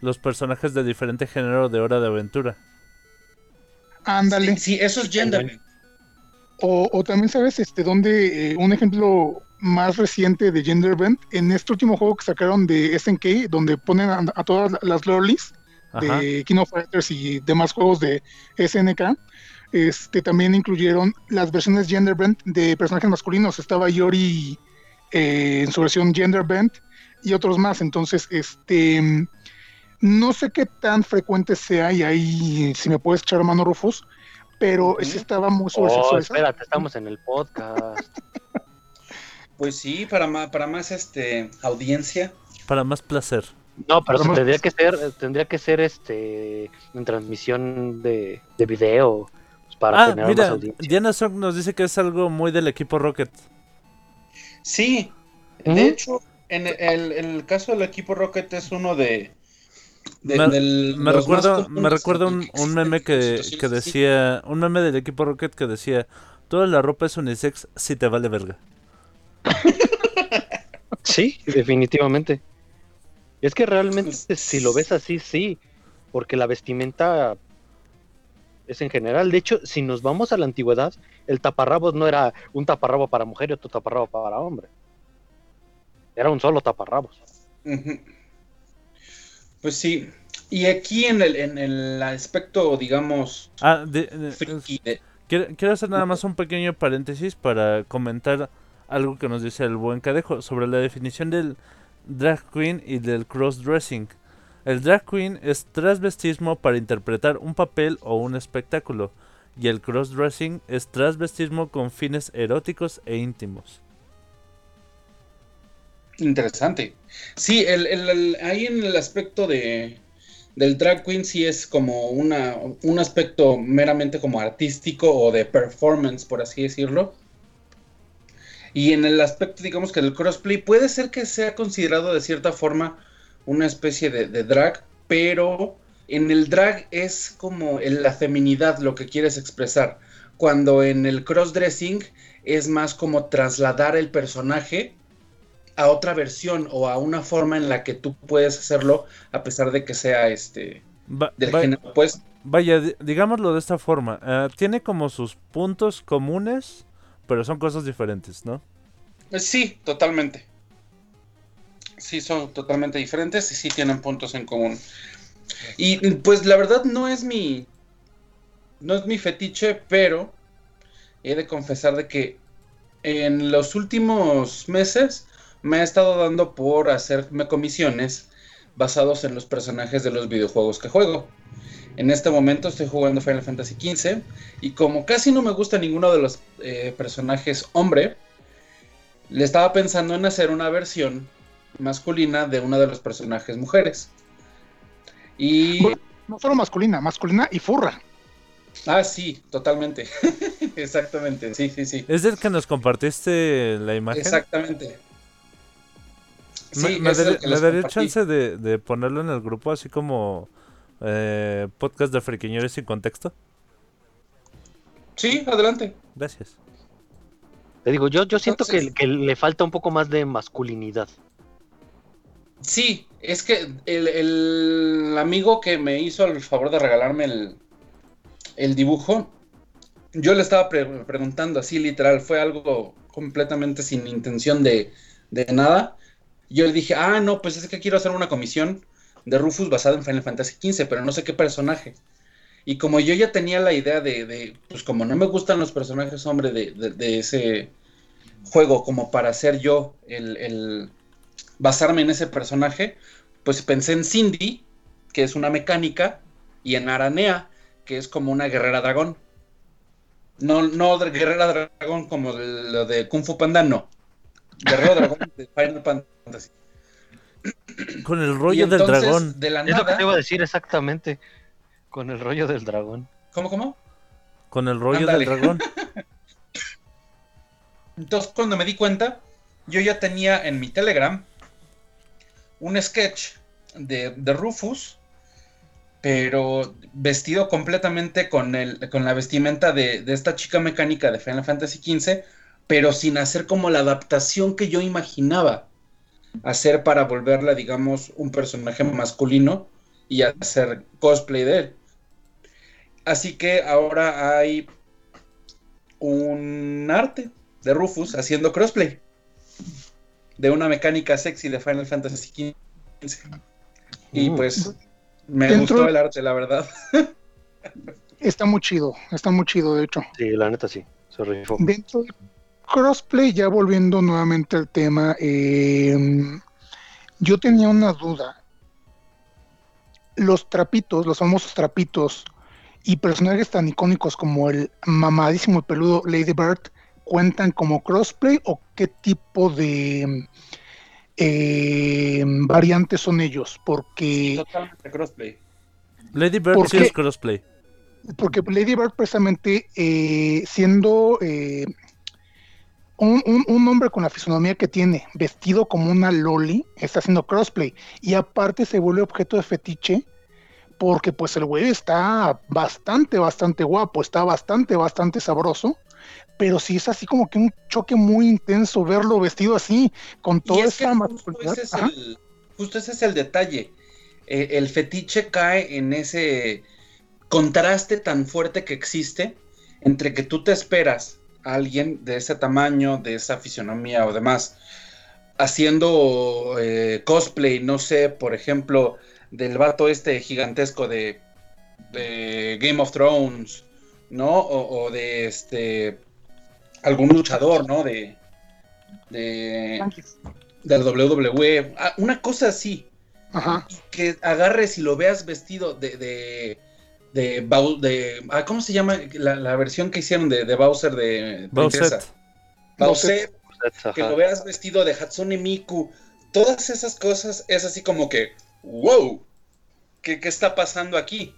los personajes de diferente género de Hora de Aventura. Ándale. Sí, sí, eso es gender. O, o también sabes este donde un ejemplo más reciente de Gender Bend, en este último juego que sacaron de SNK, donde ponen a, a todas las lolis Ajá. de King of Fighters y demás juegos de SNK, este también incluyeron las versiones Gender Bend de personajes masculinos. Estaba Yori eh, en su versión Gender Bend y otros más. Entonces, este no sé qué tan frecuente sea, y ahí si me puedes echar mano, Rufus, pero sí estaba muy Oh, espérate, estamos en el podcast. Pues sí, para más, para más este audiencia. Para más placer. No, pero Vamos. tendría que ser, tendría que ser este en transmisión de, de video pues, para ah, generar más mira, audiencia. Diana Song nos dice que es algo muy del equipo Rocket. Sí, de hecho, en el, en el caso del equipo Rocket es uno de... de- Me- del- Me más me en un, un meme que, que decía, un meme del equipo Rocket que decía, toda la ropa es unisex si te vale verga. Sí, definitivamente. Y es que realmente Pues, si lo ves así, sí, porque la vestimenta es en general. De hecho, si nos vamos a la antigüedad, el taparrabos no era un taparrabo para mujer y otro taparrabo para hombre. Era un solo taparrabos. Pues sí. Y aquí en el, en el aspecto, digamos, Ah, de- de- friki de- quiero, quiero hacer nada más un pequeño paréntesis para comentar algo que nos dice el buen Cadejo sobre la definición del drag queen y del crossdressing. El drag queen es transvestismo para interpretar un papel o un espectáculo, y el crossdressing es transvestismo con fines eróticos e íntimos. Interesante. Sí, el, el- el- ahí en el aspecto de del drag queen sí es como una, un aspecto meramente como artístico o de performance, por así decirlo. Y en el aspecto, digamos que del crossplay, puede ser que sea considerado de cierta forma una especie de, de drag, pero en el drag es como en la feminidad lo que quieres expresar, cuando en el crossdressing es más como trasladar el personaje a otra versión o a una forma en la que tú puedes hacerlo a pesar de que sea este Va- del va- género pues Vaya, di- digámoslo de esta forma. eh, tiene como sus puntos comunes, pero son cosas diferentes, ¿no? sí totalmente sí son totalmente diferentes y sí tienen puntos en común y pues la verdad no es mi no es mi fetiche pero he de confesar de que en los últimos meses me ha estado dando por hacerme comisiones basados en los personajes de los videojuegos que juego. En este momento estoy jugando Final Fantasy XV y como casi no me gusta ninguno de los eh, personajes hombre, le estaba pensando en hacer una versión masculina de uno de los personajes mujeres. Y Bueno, No solo masculina, masculina y furra. Ah, sí, totalmente. Exactamente, sí, sí, sí. ¿Es del que nos compartiste la imagen? Exactamente. ¿Me, Sí, me daré- me les daría compartí. chance de, de ponerlo en el grupo así como eh, podcast de friquiñores sin contexto? Sí, adelante. Gracias. Te digo, yo, yo siento Entonces- que, que le falta un poco más de masculinidad. Sí, es que el, el amigo que me hizo el favor de regalarme el, el dibujo, yo le estaba pre- preguntando así literal, fue algo completamente sin intención de, de nada. Yo le dije, ah, no, pues es que quiero hacer una comisión de Rufus basada en Final Fantasy XV, pero no sé qué personaje. Y como yo ya tenía la idea de, de, pues como no me gustan los personajes, hombre, de, de- ese juego, como para ser yo el, basarme en ese personaje, pues pensé en Cindy, que es una mecánica, y en Aranea, que es como una guerrera dragón. No, no guerrera dragón como lo de Kung Fu Panda, no. Guerrero dragón de Final Fantasy. Con el rollo del dragón. De la Es lo que nada, te iba a decir exactamente. Con el rollo del dragón. ¿Cómo, cómo? Con el rollo Ándale. del dragón. Entonces, cuando me di cuenta, yo ya tenía en mi Telegram un sketch de, de Rufus, pero vestido completamente con, el, con la vestimenta de, de esta chica mecánica de Final Fantasy XV, pero sin hacer como la adaptación que yo imaginaba hacer para volverla, digamos, un personaje masculino y hacer cosplay de él. Así que ahora hay un arte de Rufus haciendo crossplay de una mecánica sexy de Final Fantasy XV. Y Mm. pues me Dentro- gustó el arte, la verdad. Está muy chido, está muy chido, de hecho. Sí, la neta sí. Se rifó. Dentro del crossplay, ya volviendo nuevamente al tema, eh, yo tenía una duda. Los trapitos, los famosos trapitos y personajes tan icónicos como el mamadísimo y peludo Lady Bird, ¿cuentan como crossplay o qué tipo de eh, variantes son ellos? Porque Totalmente crossplay. Lady Bird ¿Por sí qué? es crossplay. porque Lady Bird precisamente eh, siendo eh, un, un- un hombre con la fisonomía que tiene, vestido como una loli, está haciendo crossplay y aparte se vuelve objeto de fetiche porque pues el güey está bastante, bastante guapo, está bastante, bastante sabroso, pero sí es así como que un choque muy intenso verlo vestido así, con toda esa masculinidad. ese, es Ajá. el, justo ese es el detalle. Eh, el fetiche cae en ese contraste tan fuerte que existe entre que tú te esperas alguien de ese tamaño, de esa fisionomía o demás, haciendo eh, cosplay, no sé, por ejemplo, del vato este gigantesco de, de Game of Thrones, ¿no? O, o de este algún luchador, ¿no? De, de del WWE, ah, una cosa así, Ajá. que agarres y lo veas vestido de, de, de, Bau- de- ah, ¿cómo se llama la, la versión que hicieron de, de Bowser de Princesa? Bowser. Bowser, que lo veas vestido de Hatsune Miku, todas esas cosas es así como que, wow, ¿qué, qué está pasando aquí?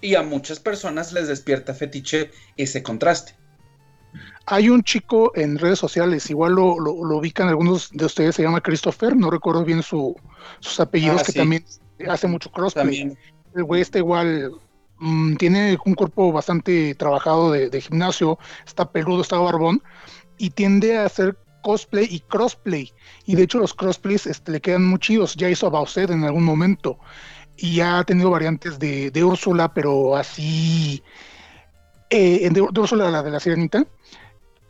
Y a muchas personas les despierta fetiche ese contraste. Hay un chico en redes sociales, igual lo, lo, lo ubican algunos de ustedes, se llama Christopher, no recuerdo bien su, sus apellidos, Ah, que sí. también hace mucho crossplay. También. El güey está igual, mm, tiene un cuerpo bastante trabajado de, gimnasio, está peludo, está barbón, y tiende a hacer cosplay y crossplay. Y de hecho los crossplays este, le quedan muy chidos, ya hizo a Bowser en algún momento, y ya ha tenido variantes de, Úrsula, pero así, eh, de, de Úrsula, la de la sirenita,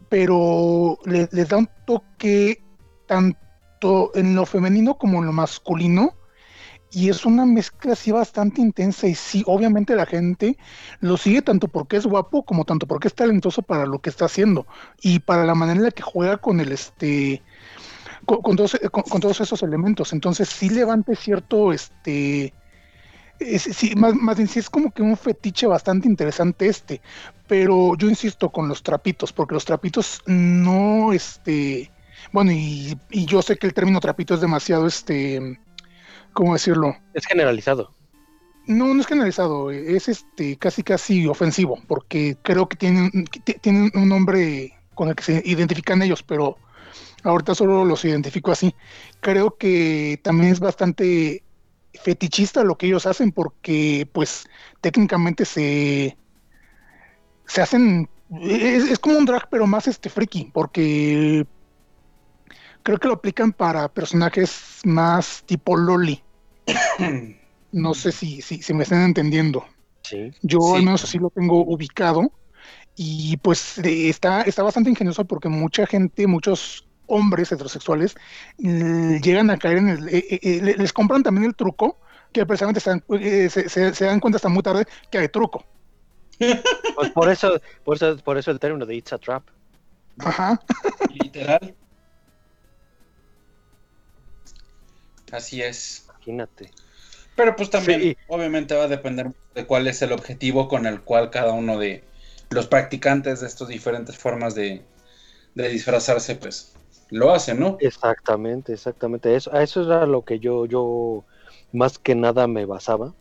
pero le- les da un toque tanto en lo femenino como en lo masculino y es una mezcla así bastante intensa y sí, obviamente la gente lo sigue tanto porque es guapo como tanto porque es talentoso para lo que está haciendo y para la manera en la que juega con el este con, todos, con- con todos esos elementos. Entonces sí levante cierto este es- sí, más, más bien sí es como que un fetiche bastante interesante este pero yo insisto con los trapitos porque los trapitos no este bueno y, y yo sé que el término trapito es demasiado este ¿cómo decirlo? Es generalizado. No, no es generalizado, es este casi casi ofensivo, porque creo que tienen, tienen un nombre con el que se identifican ellos, pero ahorita solo los identifico así. Creo que también es bastante fetichista lo que ellos hacen, porque pues técnicamente se, se hacen, es, es como un drag, pero más este friki, porque creo que lo aplican para personajes más tipo loli. No sé si, si, si me están entendiendo. Sí. Yo Sí. al menos así lo tengo ubicado y pues eh, está, está bastante ingenioso porque mucha gente, muchos hombres heterosexuales llegan a caer en el... eh, eh, eh, les compran también el truco que precisamente se dan, eh, se, se- se dan cuenta hasta muy tarde que hay truco. Pues por eso, por eso, por eso el término de It's a Trap. Ajá. Literal. Así es. Imagínate. Pero pues también, Sí. obviamente va a depender de cuál es el objetivo con el cual cada uno de los practicantes de estas diferentes formas de, de disfrazarse, pues lo hacen, ¿no? Exactamente, exactamente. Eso, a eso era lo que yo, yo más que nada me basaba.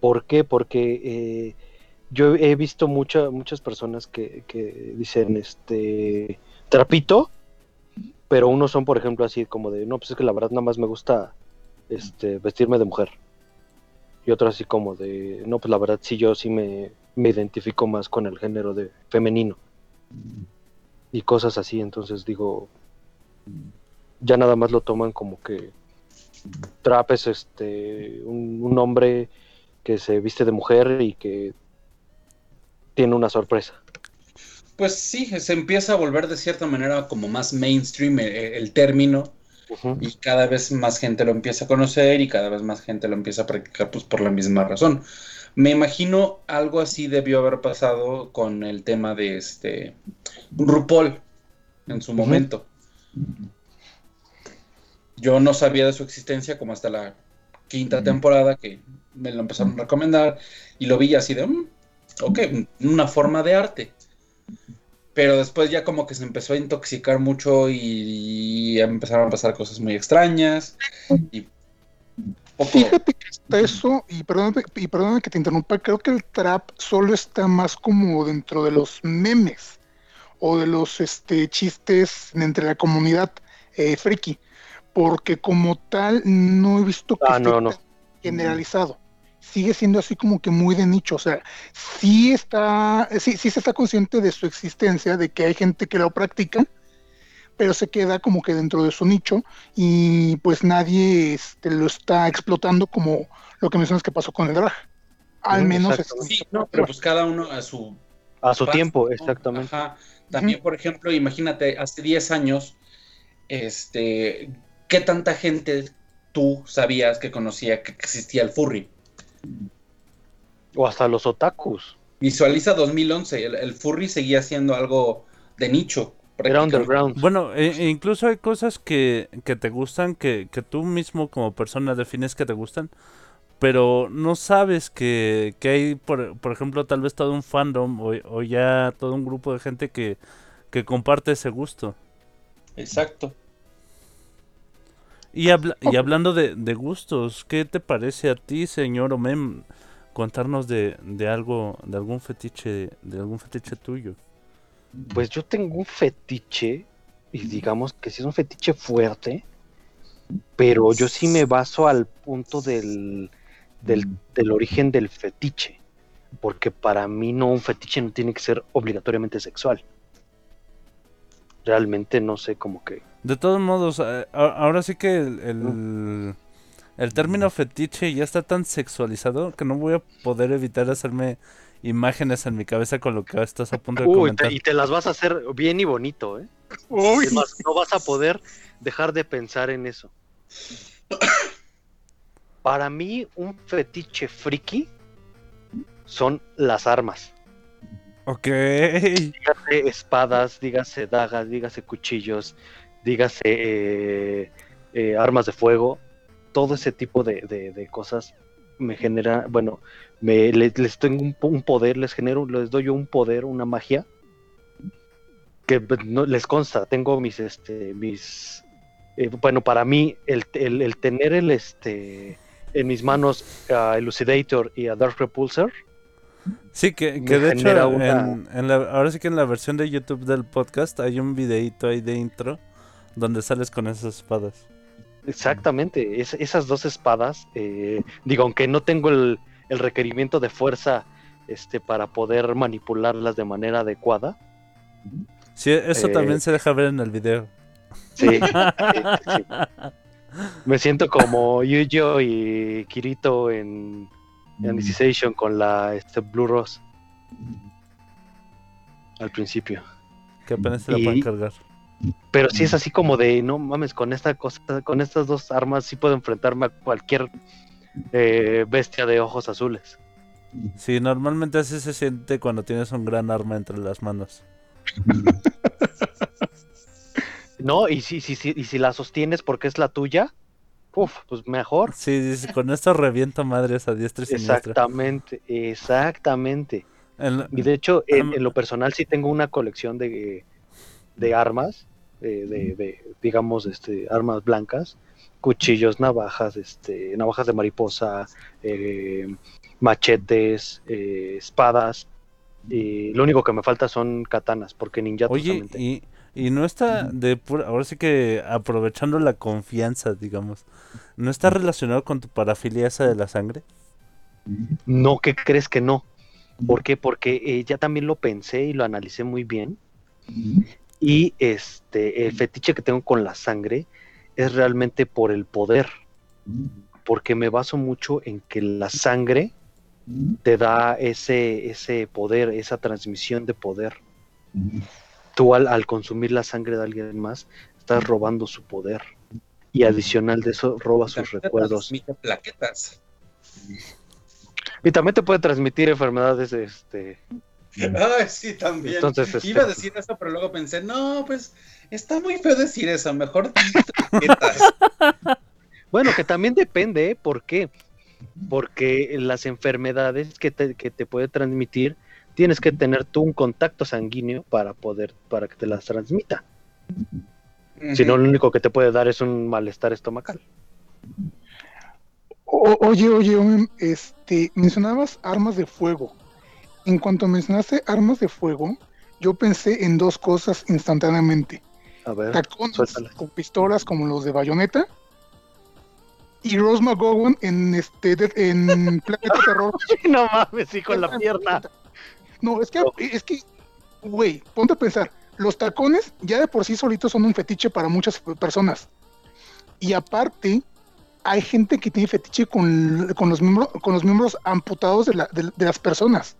¿Por qué? Porque eh, yo he visto mucha, muchas personas que, que dicen este trapito, pero unos son, por ejemplo, así como de, no, pues es que la verdad nada más me gusta este vestirme de mujer. Y otro así como de, no, pues la verdad sí yo sí me, me identifico más con el género de femenino. Y cosas así, entonces digo, ya nada más lo toman como que Trap es este un, hombre que se viste de mujer y que tiene una sorpresa. Pues sí, se empieza a volver de cierta manera como más mainstream el término Y cada vez más gente lo empieza a conocer y cada vez más gente lo empieza a practicar pues por la misma razón. Me imagino algo así debió haber pasado con el tema de este RuPaul en su momento. Yo no sabía de su existencia como hasta la quinta temporada que me lo empezaron a recomendar y lo vi así de, "Mm, ok, una forma de arte. Pero después ya como que se empezó a intoxicar mucho y, empezaron a pasar cosas muy extrañas y poco... Fíjate que está eso, y perdóname, y perdóname que te interrumpa, creo que el trap solo está más como dentro de los memes o de los este, chistes entre la comunidad eh, friki, porque como tal no he visto que Ah, esté no, no. tan generalizado. Sigue siendo así como que muy de nicho, o sea, sí está, sí, sí se está consciente de su existencia, de que hay gente que lo practica, pero se queda como que dentro de su nicho y pues nadie este, lo está explotando como lo que mencionas que pasó con el drag. Al menos exactamente. Sí, no, pero pues cada uno a su A su paso, tiempo, exactamente. Ajá. También, por ejemplo, imagínate, hace 10 años, este, ¿qué tanta gente tú sabías que conocía que existía el furry? O hasta los otakus. Visualiza 2011, el, el furry seguía siendo algo de nicho. Era underground. Bueno, e- e incluso hay cosas que, que te gustan, que, que tú mismo como persona defines que te gustan, pero no sabes que, que hay, por, por ejemplo, tal vez todo un fandom o, o ya todo un grupo de gente que, que comparte ese gusto. Exacto. Y, habla- y hablando de, gustos, ¿qué te parece a ti, señor Omem, contarnos de, de algo, de algún fetiche, de algún fetiche tuyo? Pues yo tengo un fetiche, y digamos que sí es un fetiche fuerte, pero yo sí me baso al punto del, del, del origen del fetiche, porque para mí no un fetiche no tiene que ser obligatoriamente sexual. Realmente no sé cómo que... De todos modos, eh, a- ahora sí que el, el, el término fetiche ya está tan sexualizado que no voy a poder evitar hacerme imágenes en mi cabeza con lo que estás a punto de Uy, te- comentar. y te las vas a hacer bien y bonito, ¿eh? Uy, no vas a poder dejar de pensar en eso. Para mí, un fetiche friki son las armas. Ok. Dígase espadas, dígase dagas, dígase cuchillos, dígase eh, eh, armas de fuego. Todo ese tipo de, de- cosas me genera, bueno, me, le- les, tengo un poder, les genero, les doy yo un poder, una magia que pues, no les consta. Tengo mis, este, mis, eh, bueno, para mí el, el- el tener el, este, en mis manos a Elucidator y a Dark Repulsor. Sí, que, que de hecho, genera una- en, en la, ahora sí que en la versión de YouTube del podcast hay un videito ahí de intro donde sales con esas espadas. Exactamente, es- esas dos espadas, eh, digo, aunque no tengo el, el requerimiento de fuerza este, para poder manipularlas de manera adecuada, Sí, eso Eh, también se deja ver en el video. sí, sí, sí. me siento como Yuyo y Kirito en, Alicization con la este, Blue Rose al principio. Que apenas se la Y- pueden cargar. Pero sí es así como de, no mames, con esta cosa, con estas dos armas sí puedo enfrentarme a cualquier eh, bestia de ojos azules. Sí, normalmente así se siente cuando tienes un gran arma entre las manos. No, y si, si, si, y si la sostienes porque es la tuya, uf, pues mejor. Sí, dice, con esto reviento madres a diestra y siniestra. Exactamente, exactamente. Y de hecho, en, lo personal sí tengo una colección de, de armas, de, de- de, digamos, este, armas blancas, cuchillos, navajas, este, navajas de mariposa, eh, machetes, eh, espadas. Y lo único que me falta son katanas, porque ninjatos Oye, y, y no está de pura, ahora sí que aprovechando la confianza, digamos, ¿no está relacionado con tu parafilia esa de la sangre? No, ¿qué crees que no? ¿Por qué? Porque eh, ya también lo pensé y lo analicé muy bien. Y este, el fetiche que tengo con la sangre es realmente por el poder. Porque me baso mucho en que la sangre te da ese, ese poder, esa transmisión de poder. Tú al, al consumir la sangre de alguien más, estás robando su poder. Y adicional de eso, robas sus recuerdos. plaquetas. Y también te puede transmitir enfermedades este, Ay, sí, también. Entonces, este- Iba a decir eso, pero luego pensé, no, pues está muy feo decir eso. Mejor plaquetas. Bueno, que también depende, ¿eh? ¿por qué? Porque las enfermedades que te, que te puede transmitir, tienes que tener tú un contacto sanguíneo para poder, para que te las transmita. Si no, lo único que te puede dar es un malestar estomacal. O- oye, oye, este, mencionabas armas de fuego. En cuanto mencionaste armas de fuego, yo pensé en dos cosas instantáneamente. A ver, Tacones con pistolas como los de Bayonetta y Rose McGowan en este en Planeta Terror. no mames, sí, con la pierna. No, es que es que güey, ponte a pensar, los tacones ya de por sí solitos son un fetiche para muchas personas. Y aparte hay gente que tiene fetiche con, con los miembros con los miembros amputados de, la- de- de las personas.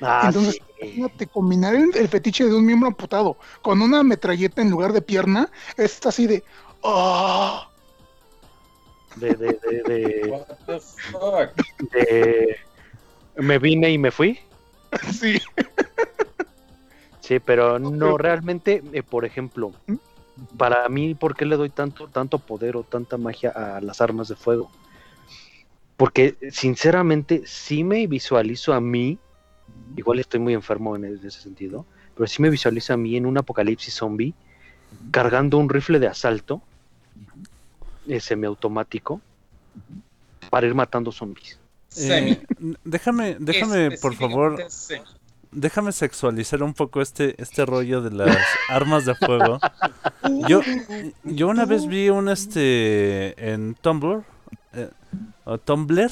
Ah, Entonces, sí. Imagínate combinar el, el fetiche de un miembro amputado con una metralleta en lugar de pierna, es así de ¡ah! De, de, de, de- What the fuck? de- Me vine y me fui. Sí. Sí, pero no, realmente, eh, por ejemplo, para mí, ¿por qué le doy tanto, tanto poder o tanta magia a las armas de fuego? Porque, sinceramente, sí me visualizo a mí, igual estoy muy enfermo en ese sentido, pero sí me visualizo a mí en un apocalipsis zombie, cargando un rifle de asalto, eh, semiautomático, para ir matando zombies. Semi. Eh, déjame, déjame, por favor, semi. déjame sexualizar un poco este, este rollo de las armas de fuego. Yo, yo una vez vi un este en Tumblr, eh, o Tumblr,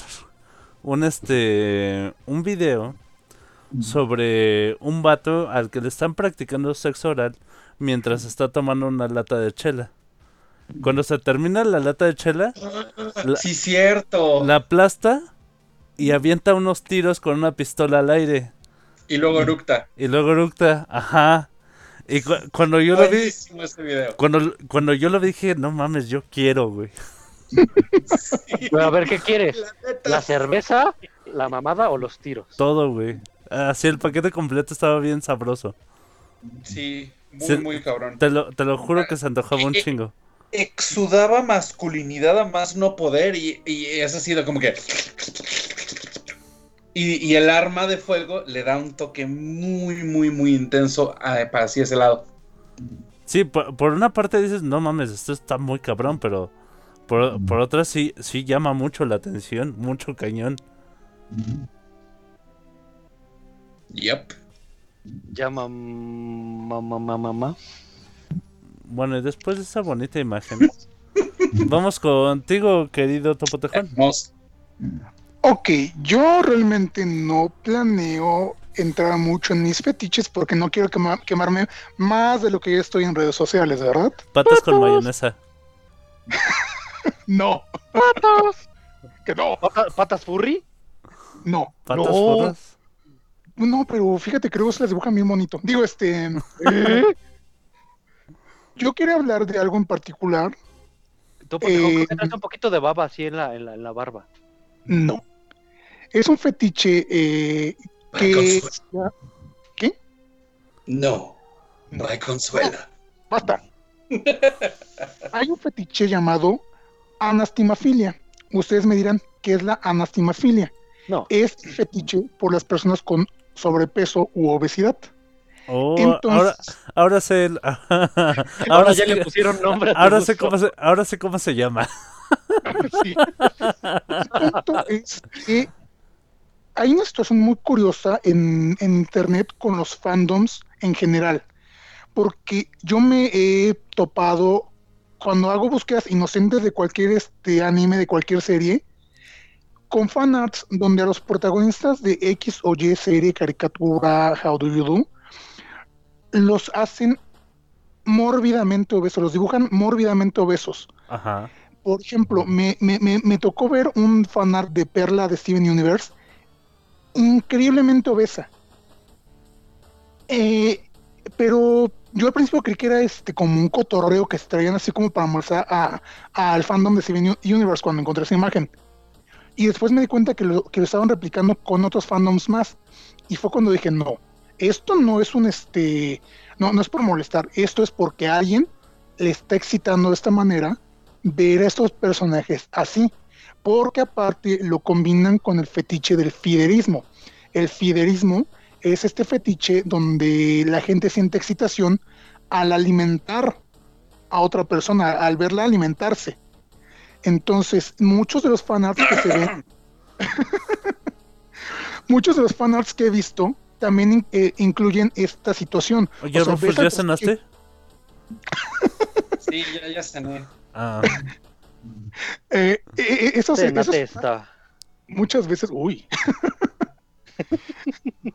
un este, un video sobre un vato al que le están practicando sexo oral mientras está tomando una lata de chela. Cuando se termina la lata de chela, la, Sí, cierto. la aplasta y avienta unos tiros con una pistola al aire. Y luego eructa. Y luego eructa, ajá. Y cu- cuando yo lo vi, ese video. cuando, cuando yo lo vi dije, no mames, yo quiero, güey. A ver, ¿qué quieres? La neta, ¿La cerveza, la mamada o los tiros? Todo, güey. Así el paquete completo estaba bien sabroso. Sí, muy, Sí. muy cabrón. Te lo, te lo juro que se antojaba un chingo. Exudaba masculinidad a más no poder y, y es así de como que... Y, y el arma de fuego le da un toque muy, muy, muy intenso a, para así ese lado. Sí, por, por una parte dices, no mames, esto está muy cabrón, pero Por, por otra, sí, sí llama mucho la atención, mucho cañón. Yep. Llama mamá, mamá, mamá. Bueno, y después de esa bonita imagen, vamos contigo, querido Topotejón. Vamos. Ok, yo realmente no planeo entrar mucho en mis fetiches porque no quiero quema- quemarme más de lo que ya estoy en redes sociales, ¿verdad? Patas con mayonesa. No. Que no, ¿Pata- ¿Patas furry? no. Patas No. furras. No, pero fíjate que luego se las dibujan bien bonito. Digo, este. Yo quería hablar de algo en particular. Tú, por ejemplo, Eh, un poquito de baba así en la, en la, en la barba. No. Es un fetiche eh, que. ¿Qué? No. No hay consuela. Basta. Hay un fetiche llamado anastimafilia. Ustedes me dirán qué es la anastimafilia. No. Es fetiche por las personas con sobrepeso u obesidad. Oh, Entonces- ahora, ahora sé. el- Ahora, ahora ya sé, le pusieron nombre ahora sé cómo se, ahora sé cómo se llama. Sí. El punto es que hay una situación muy curiosa en, en internet con los fandoms en general. Porque yo me he topado cuando hago búsquedas inocentes de cualquier este anime, de cualquier serie, con fanarts donde a los protagonistas de X o Y serie, caricatura, How Do You Do, los hacen mórbidamente obesos, los dibujan mórbidamente obesos. Ajá. Por ejemplo, me, me, me, me tocó ver un fanart de Perla de Steven Universe increíblemente obesa. Eh, pero yo al principio creí que era este como un cotorreo que se traían así como para molestar a- al fandom de Steven Universe cuando encontré esa imagen. Y después me di cuenta que lo, que lo estaban replicando con otros fandoms más. Y fue cuando dije, no, esto no es un este, no, no es por molestar, esto es porque alguien le está excitando de esta manera ver a estos personajes así, porque aparte lo combinan con el fetiche del fiderismo. El fiderismo es este fetiche donde la gente siente excitación al alimentar a otra persona, al verla alimentarse. Entonces, muchos de los fanarts que se ven, muchos de los fanarts que he visto también eh, incluyen esta situación. Oye, O sea, Rufus, ¿ya cenaste? Sí, ya, ya cené. Ah, Eh, eh, eh, esos, esos- muchas veces, uy,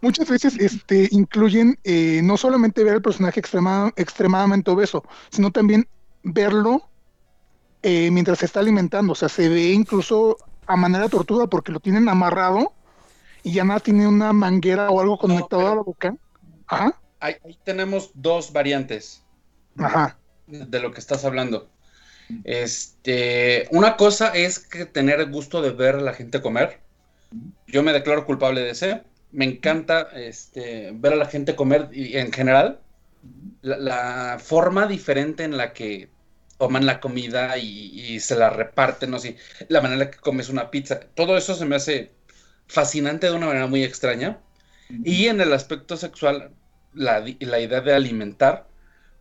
muchas veces este, incluyen eh, no solamente ver al personaje extrema- extremadamente obeso, sino también verlo eh, mientras se está alimentando. O sea, se ve incluso a manera de tortura porque lo tienen amarrado y ya nada tiene una manguera o algo conectado pero- a la boca. Ajá, Ahí, ahí tenemos dos variantes ajá. de lo que estás hablando. Este, una cosa es que tener gusto de ver a la gente comer. Yo me declaro culpable de ese. Me encanta este, ver a la gente comer y en general. La, la forma diferente en la que toman la comida y, y se la reparten, no sé, la manera en la que comes una pizza. Todo eso se me hace fascinante de una manera muy extraña. Y en el aspecto sexual, la idea de alimentar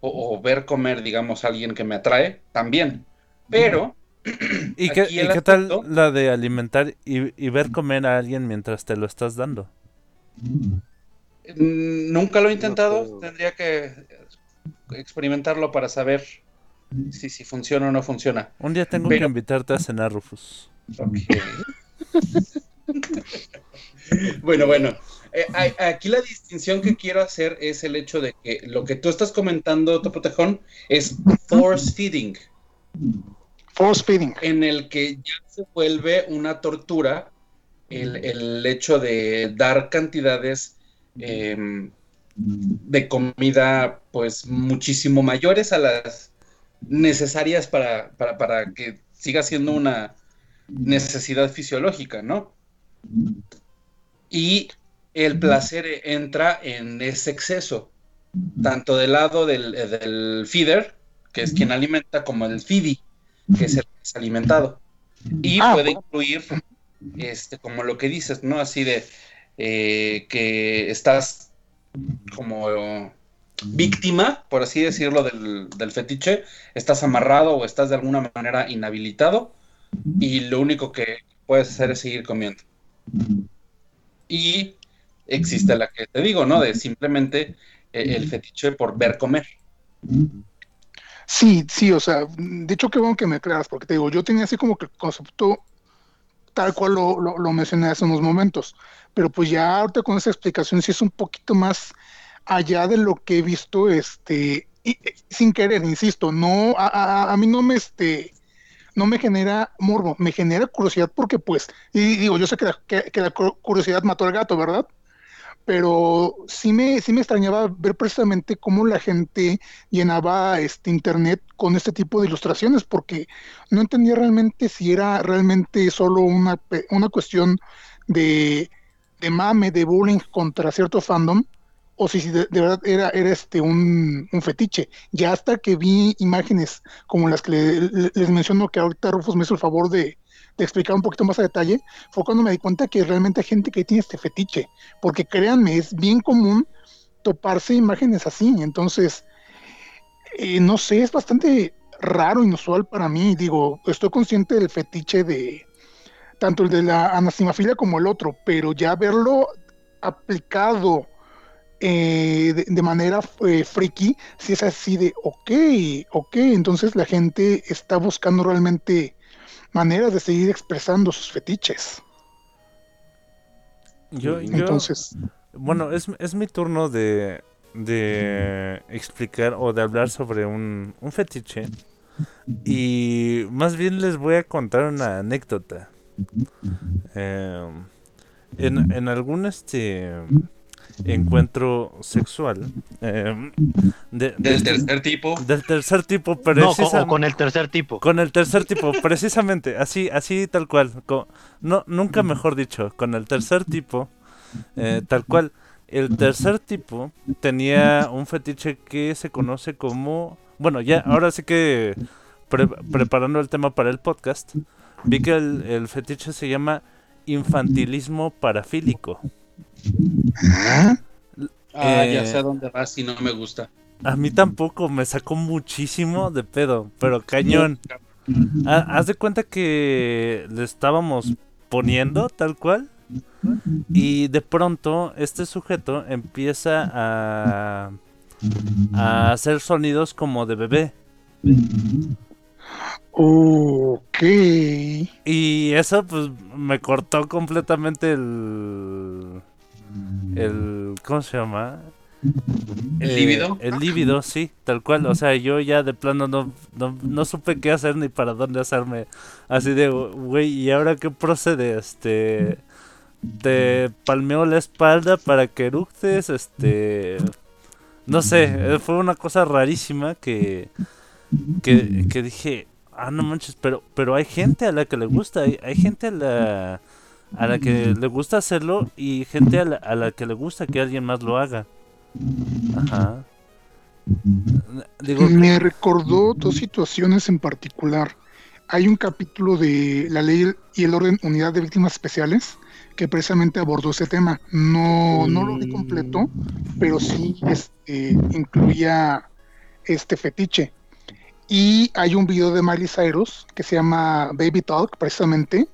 o, o ver comer, digamos, a alguien que me atrae, también. Pero, ¿Y qué, y qué tal la de alimentar y, y ver comer a alguien mientras te lo estás dando? mm, nunca lo he intentado, tendría que experimentarlo para saber si, si funciona o no funciona. Un día tengo Pero- que invitarte a cenar, Rufus. Ok. bueno, bueno. Eh, aquí la distinción que quiero hacer es el hecho de que lo que tú estás comentando, Topo Tejón, es force feeding, Force feeding. en el que ya se vuelve una tortura el, el hecho de dar cantidades em, de comida pues muchísimo mayores a las necesarias para, para, para que siga siendo una necesidad fisiológica, ¿no? Y el placer entra en ese exceso, tanto del lado del, del feeder, que es quien alimenta, como el feedy, que es el que es alimentado. Y Ah, puede incluir, este, como lo que dices, ¿no? Así de eh, que estás como víctima, por así decirlo, del, del fetiche, estás amarrado o estás de alguna manera inhabilitado y lo único que puedes hacer es seguir comiendo. Y existe la que te digo, ¿no? De simplemente eh, el fetiche por ver comer. Sí, sí, o sea, de hecho qué bueno que me aclaras, porque te digo, yo tenía así como que el concepto tal cual lo, lo, lo mencioné hace unos momentos, pero pues ya ahorita con esa explicación sí es un poquito más allá de lo que he visto, este, y, eh, sin querer, insisto, no, a, a, a mí no me, este, no me genera morbo, me genera curiosidad porque pues, y digo, yo sé que la, que, que la cu- curiosidad mató al gato, ¿verdad? Pero sí me, sí me extrañaba ver precisamente cómo la gente llenaba este internet con este tipo de ilustraciones, porque no entendía realmente si era realmente solo una, una cuestión de, de mame, de bullying contra cierto fandom, o si de, de verdad era, era este un, un fetiche. Ya hasta que vi imágenes como las que le- les menciono que ahorita Rufus me hizo el favor de, explicar un poquito más a detalle, fue cuando me di cuenta que realmente hay gente que tiene este fetiche, porque créanme, es bien común toparse imágenes así, entonces, eh, no sé, es bastante raro, inusual para mí, digo, estoy consciente del fetiche de tanto el de la anasimafilia como el otro, pero ya verlo aplicado eh, de, de manera eh, friki, si es así de, ok, ok, entonces la gente está buscando realmente maneras de seguir expresando sus fetiches. Yo, yo, Entonces, bueno, es, es mi turno de, de explicar o de hablar sobre un, un fetiche. Y más bien les voy a contar una anécdota. Eh, en, en algún este encuentro sexual eh, de- de Del tercer tipo. del tercer tipo, precisamente. o con el tercer tipo. Con el tercer tipo, precisamente, así, así tal cual. no, nunca mejor dicho, con el tercer tipo, eh, tal cual. El tercer tipo tenía un fetiche que se conoce como, bueno, ya, ahora sí que pre- preparando el tema para el podcast, vi que el, el fetiche se llama infantilismo parafílico. ¿Ah? Ah, Eh, ya sé a dónde vas y no me gusta. A mí tampoco, me sacó muchísimo de pedo, pero cañón. Ha- Haz de cuenta que le estábamos poniendo tal cual. Y de pronto este sujeto empieza a, a hacer sonidos como de bebé. ok. Y eso pues me cortó completamente el... el ¿Cómo se llama? ¿El Eh, líbido? El líbido, sí, tal cual. O sea, yo ya de plano no, no, no supe qué hacer ni para dónde hacerme. Así de, güey, ¿y ahora qué procede? Este. Te palmeo la espalda para que eructes, este. No sé, eh, fue una cosa rarísima que. Que, que dije, ah, no manches, pero, pero hay gente a la que le gusta, hay, hay gente a la, a la que le gusta hacerlo y gente a la, a la que le gusta que alguien más lo haga. Ajá. Digo, Me recordó dos situaciones en particular. Hay un capítulo de La Ley y el Orden Unidad de Víctimas Especiales que precisamente abordó ese tema. No, no lo vi completo, pero sí este, incluía este fetiche. Y hay un video de Miley Cyrus que se llama Baby Talk, precisamente,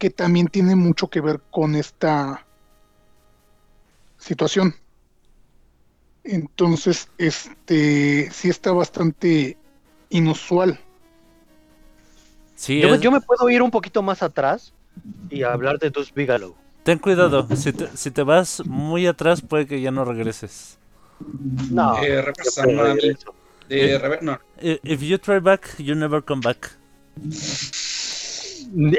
que también tiene mucho que ver con esta situación. Entonces, este sí está bastante inusual. sí, Yo, me- es- yo me puedo ir un poquito más atrás y hablar de Deuce Bigelow. ten cuidado, si te, si te vas muy atrás puede que ya no regreses. No, Eh, no, I- If you try back, you never come back.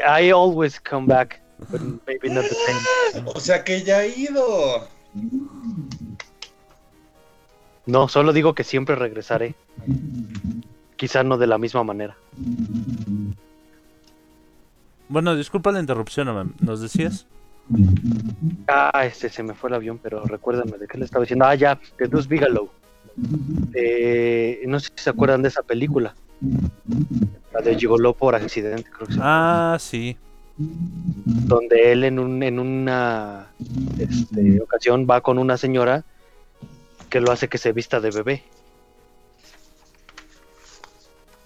I always come back, but maybe not the same. O sea que ya ha ido. No, solo digo que siempre regresaré. Quizá no de la misma manera. Bueno, disculpa la interrupción. ¿Nos decías? Ah, este se me fue el avión, pero recuérdame de qué le estaba diciendo. Ah, ya, de Deuce Bigelow. Eh, no sé si se acuerdan de esa película. La de Gigoló por accidente, creo que. Ah, sí. donde él en, un, en una este, ocasión va con una señora que lo hace que se vista de bebé.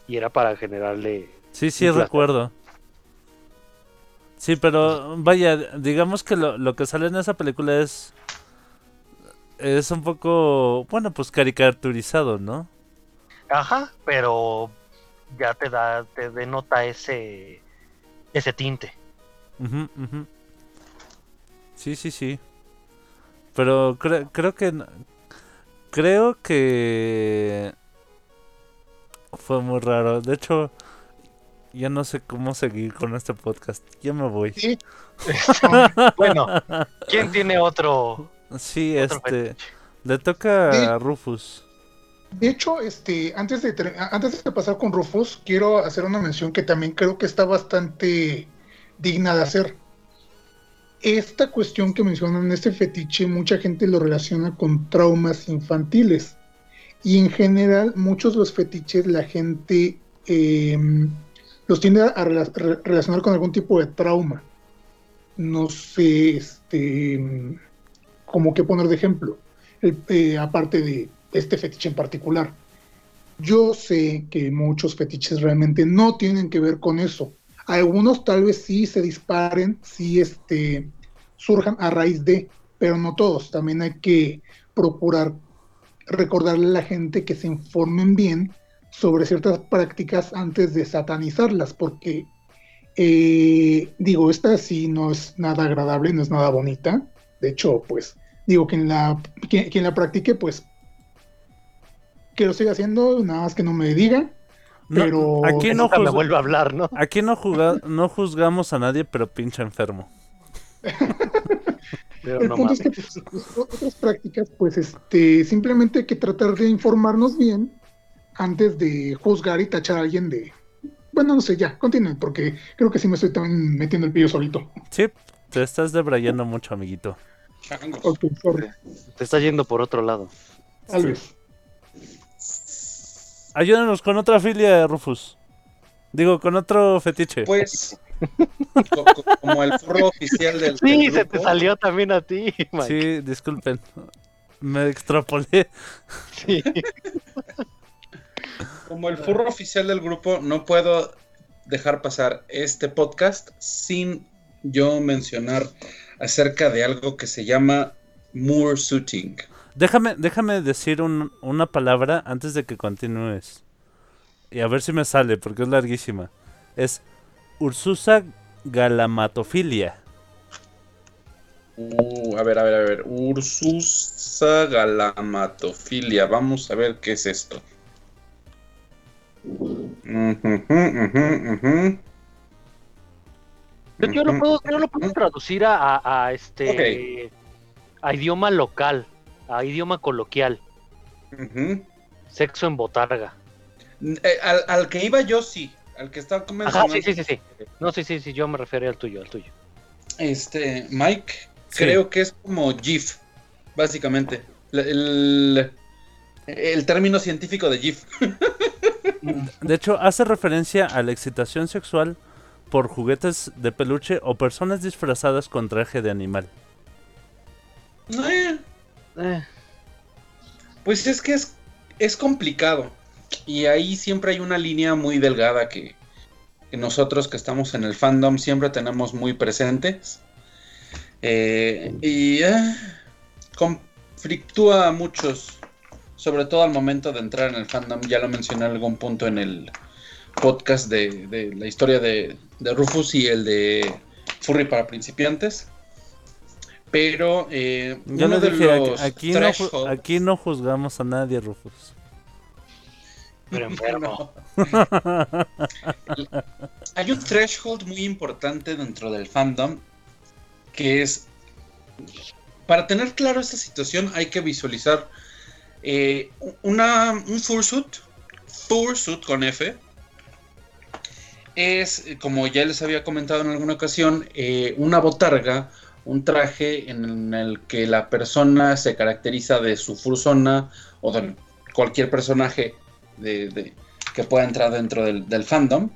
Y era para generarle... Sí, sí, recuerdo. Sí, pero vaya, digamos que lo, lo que sale en esa película es. Es un poco. Bueno, pues caricaturizado, ¿no? Ajá, pero ya te da, te denota ese, ese tinte. Sí, sí, sí. Pero cre- creo que. Creo que. Fue muy raro. De hecho, ya no sé cómo seguir con este podcast. Ya me voy. Sí, Bueno, ¿quién tiene otro? Sí, otro este. fetiche? Le toca Sí. a Rufus. De hecho, este, antes de, antes de pasar con Rufus, quiero hacer una mención que también creo que está bastante digna de hacer. Esta cuestión que mencionan, este fetiche, mucha gente lo relaciona con traumas infantiles. Y en general, muchos de los fetiches la gente eh, los tiende a rela- re- relacionar con algún tipo de trauma. No sé, este, como que poner de ejemplo. Eh, aparte de este fetiche en particular. Yo sé que muchos fetiches realmente no tienen que ver con eso. Algunos tal vez sí se disparen, sí este, surjan a raíz de, pero no todos. También hay que procurar recordarle a la gente que se informen bien sobre ciertas prácticas antes de satanizarlas, porque eh, digo, esta sí no es nada agradable, no es nada bonita. De hecho, pues digo, quien la, quien, quien la practique, pues que lo siga haciendo, nada más que no me diga. No, Pero aquí no, me juzga- vuelve a hablar, ¿no? aquí no, juga- no juzgamos a nadie, pero pinche enfermo. Pero el no punto es que mames. pues, otras prácticas, pues este, simplemente hay que tratar de informarnos bien antes de juzgar y tachar a alguien de. Bueno, no sé, ya, continúen, porque creo que sí me estoy también metiendo el pillo solito. Sí, te estás debrayando mucho, amiguito. Sorry. Te está yendo por otro lado. Tal vez. Ayúdanos con otra filia, Rufus. Digo, con otro fetiche. Pues, co- co- como el furro oficial del. Sí, del se te grupo, salió también a ti, Mike. Sí, disculpen. Me extrapolé. Sí. Como el furro oficial del grupo, no puedo dejar pasar este podcast sin yo mencionar acerca de algo que se llama Moore Suiting. Déjame, déjame decir un- una palabra antes de que continúes. Y a ver si me sale, porque es larguísima. Es Ursusa galamatofilia. Uh, a ver, a ver, a ver. Ursusa galamatofilia. Vamos a ver qué es esto. Yo, yo lo puedo, yo lo puedo traducir a, a- a este a idioma local, a idioma coloquial, sexo en botarga. Eh, al, al que iba yo sí. Al que estaba Ajá, comenzando. sí, sí, sí, sí. No, sí, sí, sí, yo me refería al tuyo, al tuyo. Este, Mike, Sí. creo que es como GIF, básicamente. El, el término científico de GIF. De hecho, hace referencia a la excitación sexual por juguetes de peluche o personas disfrazadas con traje de animal. Eh, Eh, Pues es que es, es complicado. Y ahí siempre hay una línea muy delgada que, que nosotros que estamos en el fandom siempre tenemos muy presentes. Eh, y eh, conflictúa a muchos, sobre todo al momento de entrar en el fandom. Ya lo mencioné en algún punto en el podcast de, de la historia de, de Rufus y el de Furry para principiantes. Pero eh, Ya uno lo de dije, los aquí, aquí no, aquí no juzgamos a nadie, Rufus. pero enfermo. Hay un threshold muy importante dentro del fandom que es para tener claro esta situación hay que visualizar eh, una, un fursuit, fursuit con F, es, como ya les había comentado en alguna ocasión, eh, una botarga, un traje en el que la persona se caracteriza de su fursona o de cualquier personaje de, de- que pueda entrar dentro del, del fandom.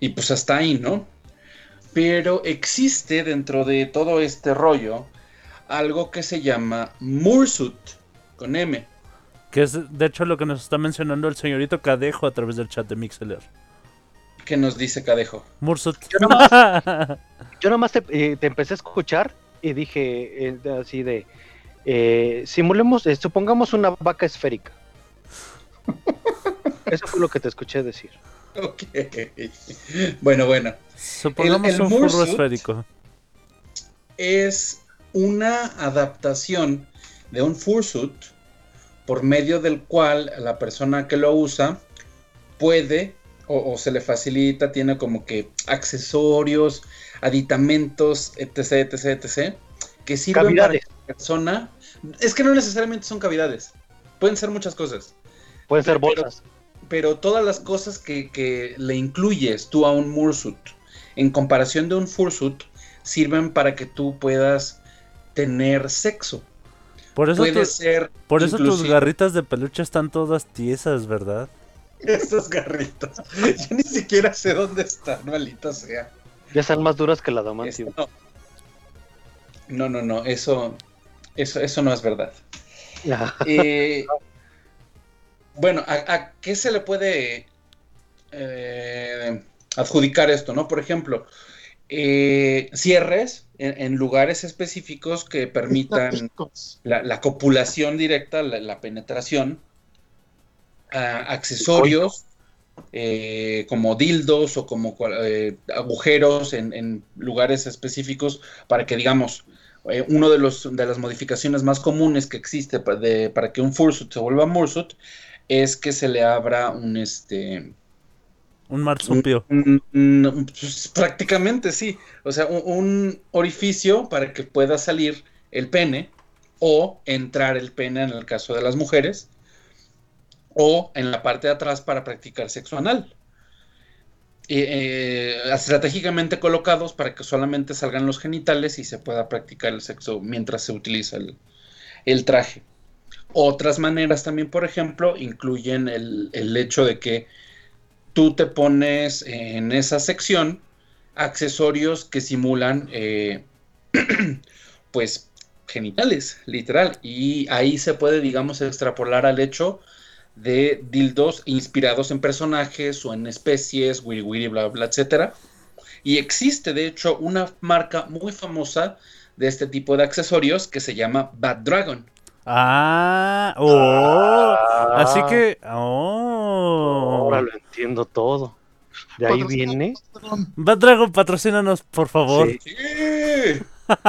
Y pues hasta ahí, ¿no? Pero existe dentro de todo este rollo algo que se llama Mursuit. con M. Que es de hecho lo que nos está mencionando el señorito Cadejo a través del chat de Mixeler. ¿Qué nos dice Cadejo? Mursut. Yo nomás, yo nomás te, eh, te empecé a escuchar y dije eh, así de, eh, simulemos, eh, supongamos una vaca esférica. Eso fue lo que te escuché decir. Ok. Bueno, bueno. Supongamos El- el un furro esférico. Es una adaptación de un fursuit por medio del cual la persona que lo usa puede o, o se le facilita, tiene como que accesorios, aditamentos, etc, etc, etc, que sirven para Cavidades. que la persona... Es que no necesariamente son cavidades, pueden ser muchas cosas. Pueden ser Pero- bolsas. pero todas las cosas que, que le incluyes tú a un Mursuit, en comparación de un Fursuit, sirven para que tú puedas tener sexo. Por eso, Puede tu- ser. por eso tus garritas de peluche están todas tiesas, ¿verdad? Estas garritas. Yo ni siquiera sé dónde están, maldita sea. Ya están más duras que la adamantium. Esto- No, no, no, eso, eso, eso no es verdad. Eh, bueno, ¿a, a qué se le puede eh, adjudicar esto, no? Por ejemplo, eh, cierres en, en lugares específicos que permitan la, la copulación directa, la, la penetración, accesorios eh, como dildos o como eh, agujeros en, en lugares específicos para que digamos eh, uno de los de las modificaciones más comunes que existe pa- de- para que un fursuit se vuelva mursut es que se le abra un este Un marsupio. un- un- un- pues, prácticamente sí. O sea, un orificio para que pueda salir el pene o entrar el pene en el caso de las mujeres o en la parte de atrás para practicar sexo anal. Eh, estratégicamente colocados para que solamente salgan los genitales y se pueda practicar el sexo mientras se utiliza el, traje. Otras maneras también, por ejemplo, incluyen el, el hecho de que tú te pones en esa sección accesorios que simulan eh, pues genitales, literal. Y ahí se puede, digamos, extrapolar al hecho de dildos inspirados en personajes o en especies, wiri wiri, bla, bla, etcétera. Y existe, de hecho, una marca muy famosa de este tipo de accesorios que se llama Bad Dragon. Ah, oh. Así Ah, que, oh. Ahora lo entiendo todo. De ahí viene. Bad Dragon, patrocínanos, por favor. Sí. Sí.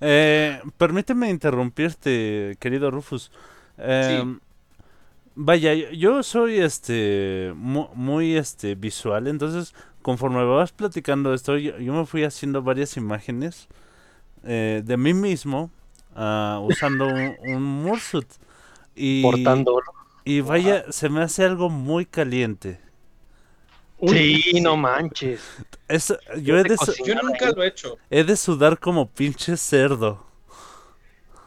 Eh, permíteme interrumpirte, querido Rufus. Eh, Vaya, yo soy este mu- muy, este visual, entonces conforme vas platicando esto, yo, yo me fui haciendo varias imágenes eh, de mí mismo ah, usando un, un Mursuit. Y, Portándolo. y vaya, se me hace algo muy caliente. uy, Sí, no manches. Es, yo he de, Yo nunca lo he hecho. he de sudar como pinche cerdo.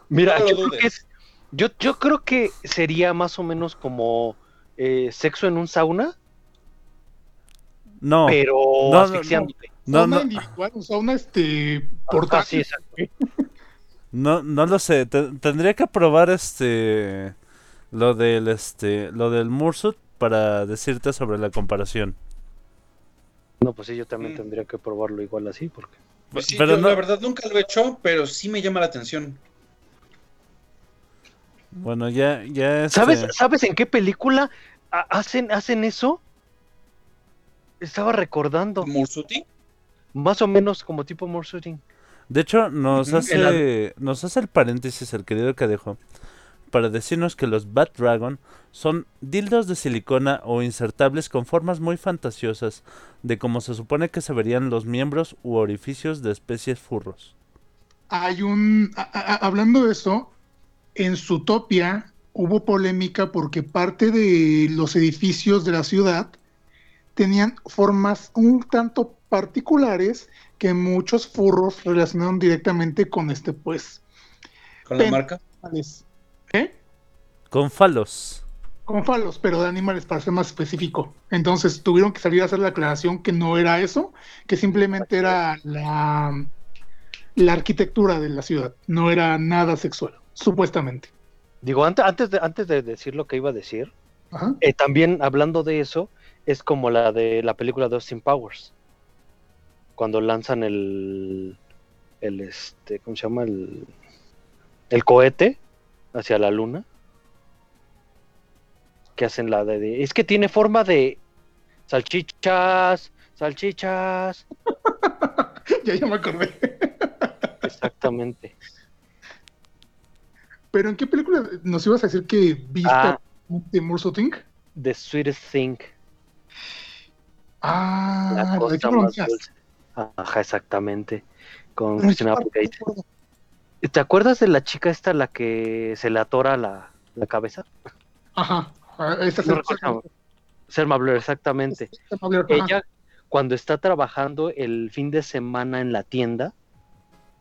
Mira, No lo yo creo, dudes. que es- yo, yo creo que sería más o menos como eh, sexo en un sauna, No, pero no, no, asfixiándote. no, sauna no, individual, un sauna este Ah, portátil. sí, exacto. no, no lo sé. te- tendría que probar este lo del este lo del Mursuit para decirte sobre la comparación. No, pues sí, yo también Mm. tendría que probarlo igual así, porque. Pues sí, Pero yo no- la verdad nunca lo he hecho, pero sí me llama la atención. Bueno, ya ya este, ¿Sabes, ¿Sabes en qué película ha- hacen, hacen eso? Estaba recordando. Mursuti. Más o menos como tipo more shooting. De hecho, nos hace nos hace el paréntesis el querido Cadejo para decirnos que los Bat Dragon son dildos de silicona o insertables con formas muy fantasiosas de cómo se supone que se verían los miembros u orificios de especies furros. Hay un, a- a- hablando de eso, en Zootopia hubo polémica porque parte de los edificios de la ciudad tenían formas un tanto particulares que muchos furros relacionaron directamente con este, pues, Con la marca. animales. ¿Eh? Con falos. Con falos, pero de animales para ser más específico. Entonces tuvieron que salir a hacer la aclaración que no era eso, que simplemente era la, la arquitectura de la ciudad, no era nada sexual, supuestamente. Digo, antes, antes, de, antes de decir lo que iba a decir, eh, también hablando de eso, es como la de la película de Austin Powers. Cuando lanzan el, el este, ¿cómo se llama? El, el cohete hacia la luna. Que hacen la de, de- es que tiene forma de salchichas, salchichas. ya, ya me acordé. Exactamente. Pero ¿en qué película nos ibas a decir que viste Ah. de Morso Thing? The Sweetest Thing. Ah, La de más dulce. Ajá, exactamente. Con Christina ¿en qué parte Applegate. no? ¿Te acuerdas de la chica esta a la que se le atora la, la cabeza? Ajá. ah, Esta No recuerdo. Selma Blair, exactamente. Ajá. Ella, cuando está trabajando el fin de semana en la tienda,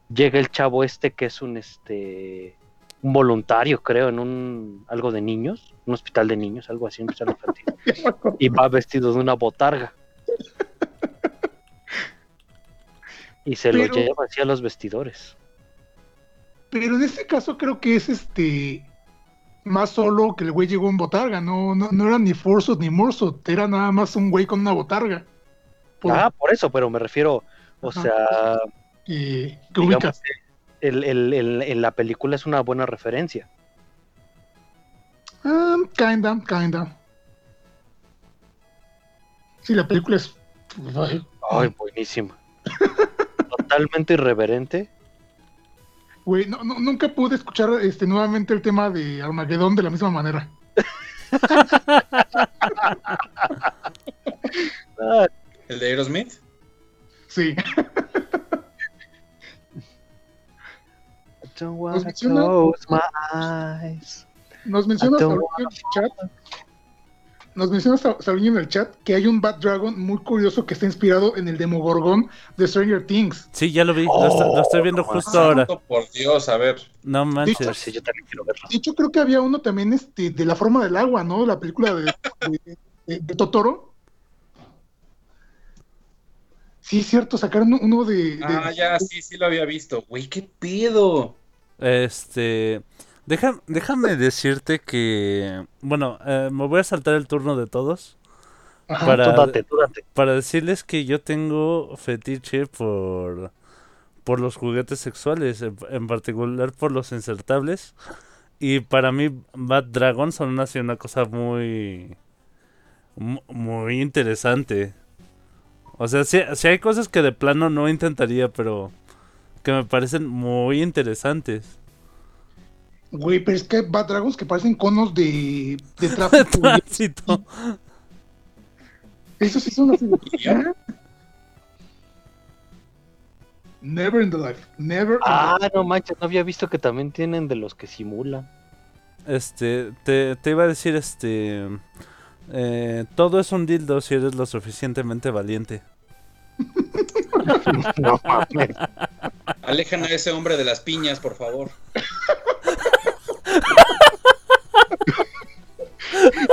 llega el chavo este que es un este un voluntario, creo, en un algo de niños, un hospital de niños, algo así, un hospital infantil, y va vestido de una botarga. Y se lo lleva hacia los vestidores. Pero en este caso creo que es este más solo que el güey llegó en botarga, no, no, no era ni Forsot ni Morsot, era nada más un güey con una botarga. Por- Ah, por eso, pero me refiero, o Ajá. sea, que digamos. El, el- el- en la película es una buena referencia. Ah, kinda, kinda. Sí, la película es. ay, Ay, buenísima. Totalmente irreverente. Güey, no, no- nunca pude escuchar este nuevamente el tema de Armagedón de la misma manera. Ah, ¿El de Aerosmith? Sí. menciona- close my eyes. Nos menciona el chat. Nos menciona en el chat que hay un Bat Dragon muy curioso que está inspirado en el Demogorgón de Stranger Things. Sí, ya lo vi, lo, estoy, lo estoy viendo Oh, justo ahora. Por Dios, a ver. No A ver manches. si yo también quiero verlo. De hecho, creo que había uno también este, de la forma del agua, ¿no? La película de, de- de- de Totoro. Sí, es cierto, sacaron uno de. de- Ah, ya, sí, sí lo había visto. Güey, qué pedo. Este. deja- déjame decirte que. Bueno, eh, me voy a saltar el turno de todos. Ajá. para- Tú date, tú date. Para decirles que yo tengo fetiche por. Por los juguetes sexuales, en, en particular por los insertables. Y para mí, Bad Dragon son así una cosa muy. mu- Muy interesante. O sea, sí, sí hay cosas que de plano no intentaría, pero. Que me parecen muy interesantes. Güey, pero es que hay Bat Dragons que parecen conos de, de tráfico. tránsito. Eso sí de- ¿Y ya? Never in the life. Never. in the Ah, life. no manches, no había visto que también tienen de los que simulan. Este, te, te iba a decir, este. eh, todo es un dildo si eres lo suficientemente valiente. No mames. Alejan a ese hombre de las piñas, por favor.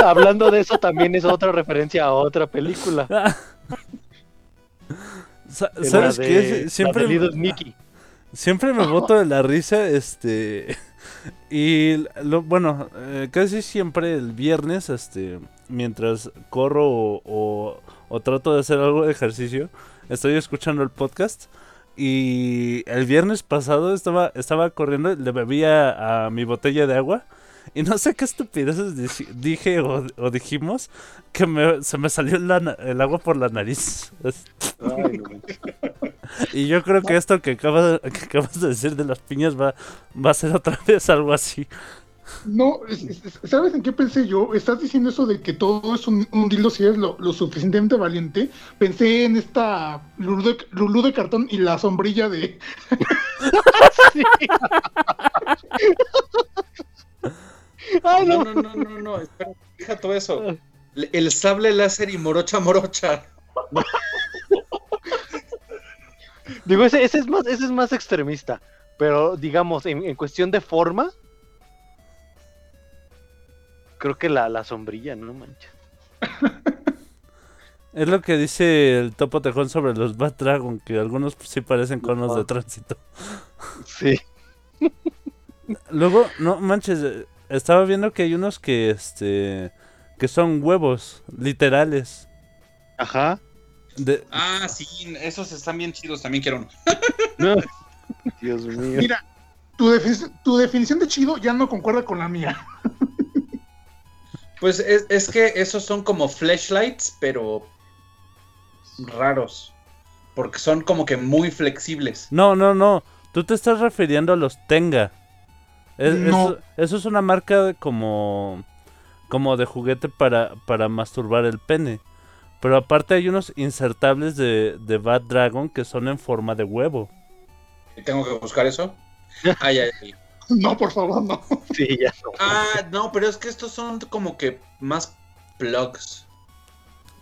Hablando de eso, también es otra referencia a otra película. ¿Sabes de- qué? Siempre, Nicky. siempre me boto de la risa, este. Y lo, bueno, eh, casi siempre el viernes, este, mientras corro o, o- o trato de hacer algo de ejercicio, estoy escuchando el podcast. Y el viernes pasado estaba, estaba corriendo, le bebía a mi botella de agua. Y no sé qué estupideces dij- dije o, o dijimos que me- se me salió la el agua por la nariz. Ay, no. Y yo creo que esto que acabas, que acabas de decir de las piñas va, va a ser otra vez algo así. No, es- es- ¿sabes en qué pensé yo? Estás diciendo eso de que todo es un, un dildo si eres lo, lo suficientemente valiente. Pensé en esta Lulú de, Lulú de cartón y la sombrilla de. Ay, No, no. no, no, no, no, espera, deja todo eso. El sable láser y morocha morocha. Digo, ese, ese es más, ese es más extremista. Pero digamos, en, en cuestión de forma, creo que la, la sombrilla, no manches. Es lo que dice el topo tejón sobre los Bat Dragon, que algunos sí parecen conos de Ajá. tránsito. Sí. Luego, no manches, estaba viendo que hay unos que, este, que son huevos, literales. Ajá. De, Ah, sí, esos están bien chidos, también quiero uno. No. Dios mío. Mira, tu, defi- tu definición de chido ya no concuerda con la mía. Pues es, es que esos son como flashlights, pero raros. Porque son como que muy flexibles. no, no, no. Tú te estás refiriendo a los Tenga. Es- No. Eso, eso es una marca de como, como de juguete para, para masturbar el pene. Pero aparte hay unos insertables de, de Bad Dragon que son en forma de huevo. ¿Tengo que buscar eso? Ay, ay, ay. No, por favor, no. Sí, ya no. Ah, no, pero es que estos son como que más plugs.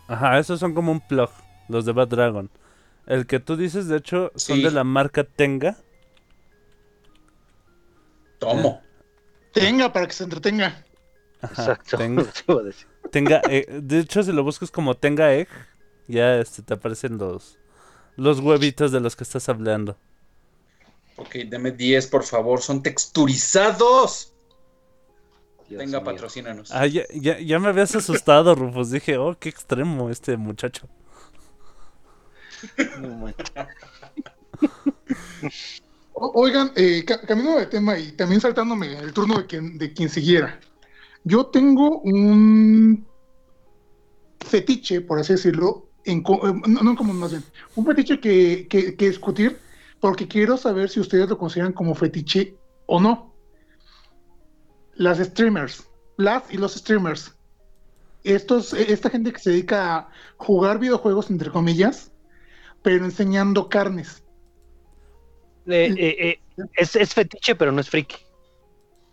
Ajá, esos son como un plug, los de Bad Dragon. El que tú dices, de hecho, son Sí. de la marca Tenga. Tomo. Tenga para que se entretenga. Ajá, Exacto. Tenga. Tenga, eh, de hecho, si lo buscas como Tenga Egg, ya este, te aparecen los, los huevitos de los que estás hablando. Ok, deme 10, por favor. Son texturizados. Dios Venga, mío. patrocínanos. Ah, ya, ya, ya me habías asustado, Rufus. Dije, oh, qué extremo este muchacho. No manches. O- Oigan, eh, ca- cambiando de tema y también saltándome el turno de quien, de quien siguiera. Yo tengo un fetiche, por así decirlo, en, co- eh, no, no como más bien, un fetiche que, que- que discutir porque quiero saber si ustedes lo consideran como fetiche o no. Las streamers, las y los streamers. Estos, eh, esta gente que se dedica a jugar videojuegos, entre comillas, pero enseñando carnes. Eh, eh, eh, es, es fetiche, pero no es friki.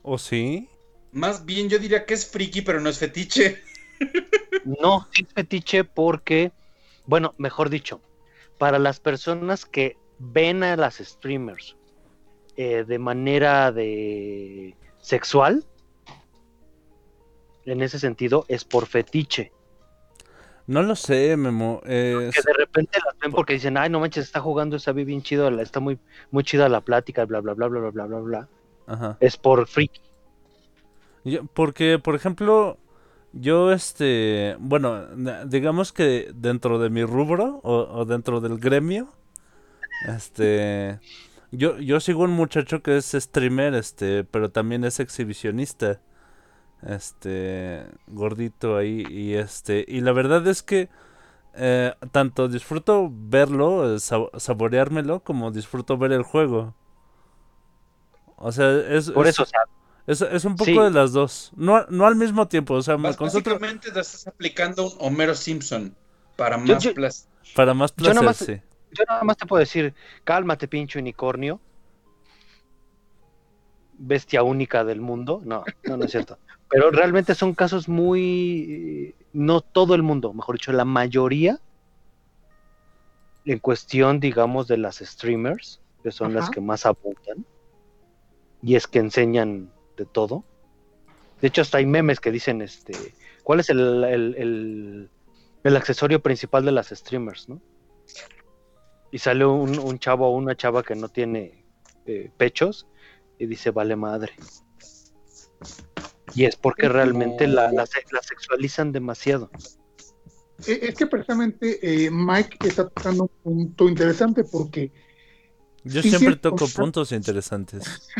¿O sí? Más bien yo diría que es friki, pero no es fetiche. No, es fetiche porque, bueno, mejor dicho, para las personas que ven a las streamers eh, de manera de sexual, en ese sentido, es por fetiche. No lo sé, Memo. eh, Que de repente las ven porque dicen, ay, no manches, está jugando, está bien chido, está muy, muy chida la plática, bla, bla, bla, bla, bla, bla, bla, bla. Ajá. Es por friki. Yo- porque, por ejemplo, yo, este, bueno, digamos que dentro de mi rubro o, o dentro del gremio, este, yo, yo sigo un muchacho que es streamer, este, pero también es exhibicionista, este, gordito ahí y este, y la verdad es que eh, tanto disfruto verlo, eh, sab- saboreármelo, como disfruto ver el juego. O sea, es, Por es- eso, o sea, es, es un poco Sí. de las dos. No, no al mismo tiempo. O sea, concentro Básicamente te estás aplicando un Homero Simpson para más yo- plas- para más Yo placer, nomás- sí. Yo nada más te puedo decir, cálmate, pinche unicornio. Bestia única del mundo. No, no, no es cierto. Pero realmente son casos muy. No todo el mundo, mejor dicho, la mayoría. En cuestión, digamos, de las streamers, que son las que más apuntan. Y es que enseñan de todo. De hecho, hasta hay memes que dicen, este, ¿cuál es el, el, el- el accesorio principal de las streamers, no? Y sale un, un chavo o una chava que no tiene eh, pechos y dice, vale madre. Y es porque realmente la, la se- la sexualizan demasiado. Eh, Es que precisamente eh, Mike está tocando un punto interesante porque Yo Sí, siempre toco puntos interesantes.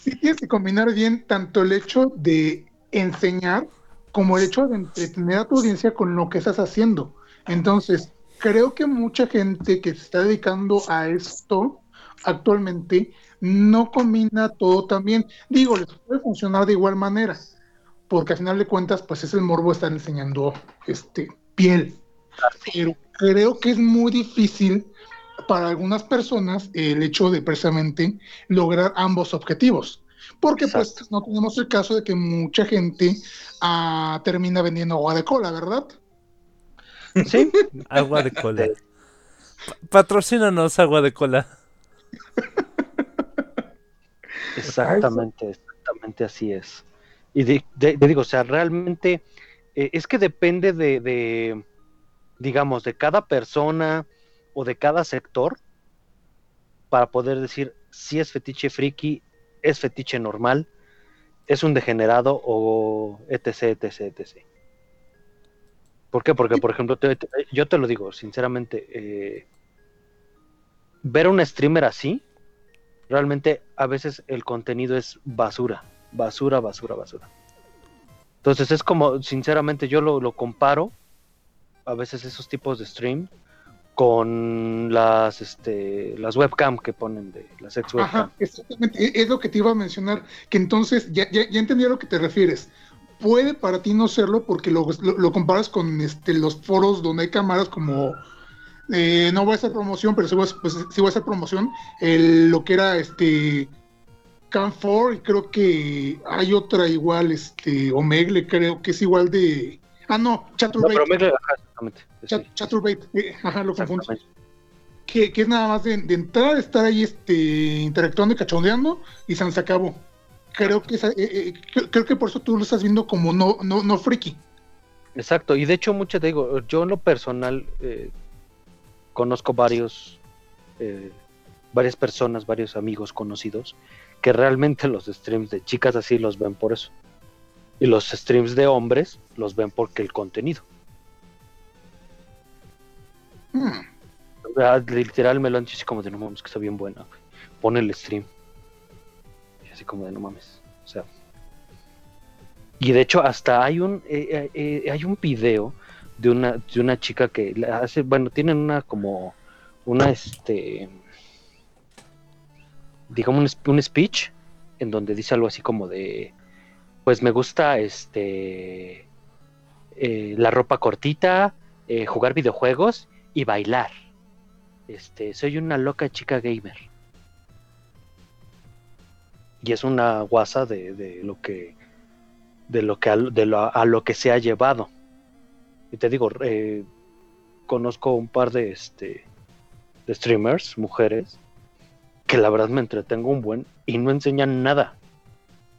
sí tienes que combinar bien tanto el hecho de enseñar como el hecho de entretener a tu audiencia con lo que estás haciendo. Entonces, creo que mucha gente que se está dedicando a esto actualmente no combina todo también. Digo, les puede funcionar de igual manera, porque al final de cuentas, pues es el morbo estar enseñando este piel. Pero creo que es muy difícil para algunas personas el hecho de precisamente lograr ambos objetivos. Porque pues no tenemos el caso de que mucha gente ah, termina vendiendo agua de cola, ¿verdad? Sí, Agua de cola. Pa- Patrocínanos agua de cola. exactamente, exactamente así es. Y de, de- de- digo, o sea, realmente eh, es que depende de, de, digamos, de cada persona o de cada sector para poder decir si es fetiche friki es fetiche normal, es un degenerado o etc, etc, etc. ¿Por qué? Porque, por ejemplo, te- te- yo te lo digo, sinceramente, eh, ver a un streamer así, realmente a veces el contenido es basura, basura, basura, basura. Entonces es como, sinceramente, yo lo, lo comparo a veces esos tipos de stream con las, este, las webcam que ponen de las ex webcam. Ajá, exactamente. e- Es lo que te iba a mencionar, que entonces ya, ya, ya entendí a lo que te refieres. Puede para ti no serlo porque lo, lo- lo comparas con este, los foros donde hay cámaras como, eh, no voy a hacer promoción, pero sí voy a, pues, sí voy a hacer promoción, el- lo que era este Cam4 y creo que hay otra igual, este Omegle creo que es igual de... Ah, no, No, Chaturbate. pero ajá, exactamente. Chaturbate, eh, ajá, lo confundo que, que es nada más de, de entrar, estar ahí este, interactuando y cachondeando y se acabó. Creo que, esa- eh, eh, creo, que por eso tú lo estás viendo como no, no, no friki. Exacto, y de hecho mucho te digo, yo en lo personal eh, conozco varios, varias personas, varios amigos conocidos, que realmente los streams de chicas así los ven por eso. Y los streams de hombres los ven porque el contenido. Hmm, O sea, literal me lo han dicho como de no mames, que está bien buena. güey. Pon el stream. Así como de no mames. O sea. Y de hecho, hasta hay un eh, eh, eh, hay un video de una, de una chica que hace, bueno, tienen una como una este digamos un, un speech en donde dice algo así como de pues me gusta este la ropa cortita, jugar videojuegos y bailar. Este, soy una loca chica gamer. Y es una guasa de, de lo que de lo que a, de lo, a lo que se ha llevado. Y te digo, eh, conozco un par de este de streamers, mujeres, que la verdad me entretengo un buen y no enseñan nada.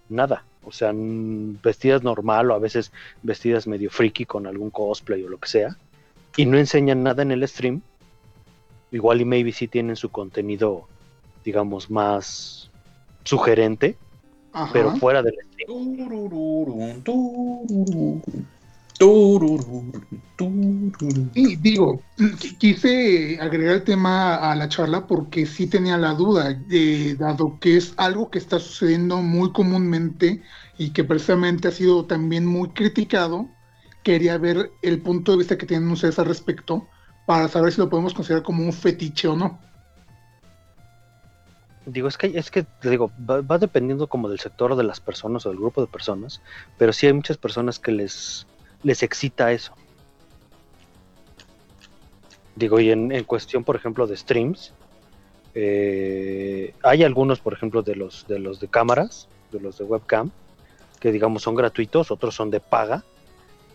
Nada. O sea, vestidas normal o a veces vestidas medio freaky con algún cosplay o lo que sea. Y no enseñan nada en el stream. Igual y maybe sí tienen su contenido, digamos, más sugerente, ajá. pero fuera del. Y digo, qu- quise agregar el tema a la charla porque sí tenía la duda, eh, dado que es algo que está sucediendo muy comúnmente y que precisamente ha sido también muy criticado, quería ver el punto de vista que tienen ustedes al respecto para saber si lo podemos considerar como un fetiche o no. Digo, es que, es que digo, va, dependiendo como del sector de las personas o del grupo de personas, pero sí hay muchas personas que les, les excita eso. Digo, y en, en cuestión, por ejemplo, de streams, eh, hay algunos, por ejemplo, de los, de los de cámaras, de los de webcam, que digamos son gratuitos, otros son de paga,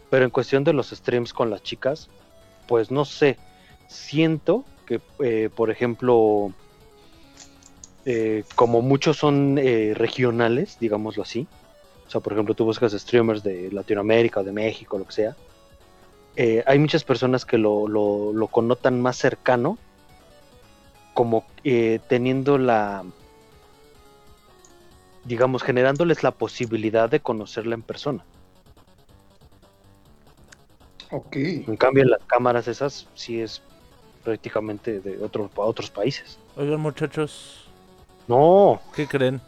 pero en cuestión de los streams con las chicas, pues no sé, siento que, eh, por ejemplo, eh, como muchos son eh, regionales, digámoslo así, o sea, por ejemplo, tú buscas streamers de Latinoamérica o de México, lo que sea, eh, hay muchas personas que lo, lo, lo connotan más cercano, como eh, teniendo la, digamos, generándoles la posibilidad de conocerla en persona. Ok. En cambio, en las cámaras esas sí es prácticamente de otros otros países. Oigan, muchachos, No, ¿qué creen?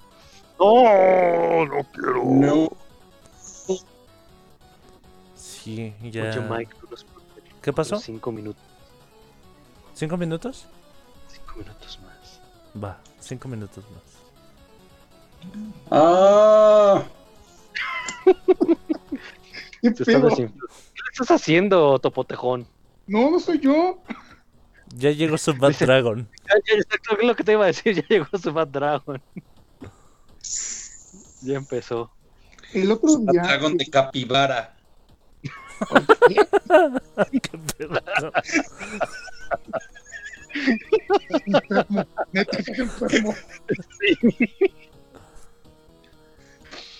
no, no quiero. No. Sí, ya. Oye, Mike, ¿Qué pasó? Cinco minutos, ¿Cinco minutos? cinco minutos más. Va, cinco minutos más. Ah, ¿Qué ¿Qué le estás haciendo, Topotejón? No, no soy yo. Ya llegó su Bad Dice- Dragon. Ya, ya, exacto, es lo que te iba a decir, ya llegó su Bad Dragon. Ya empezó. El otro día. dragón de capibara.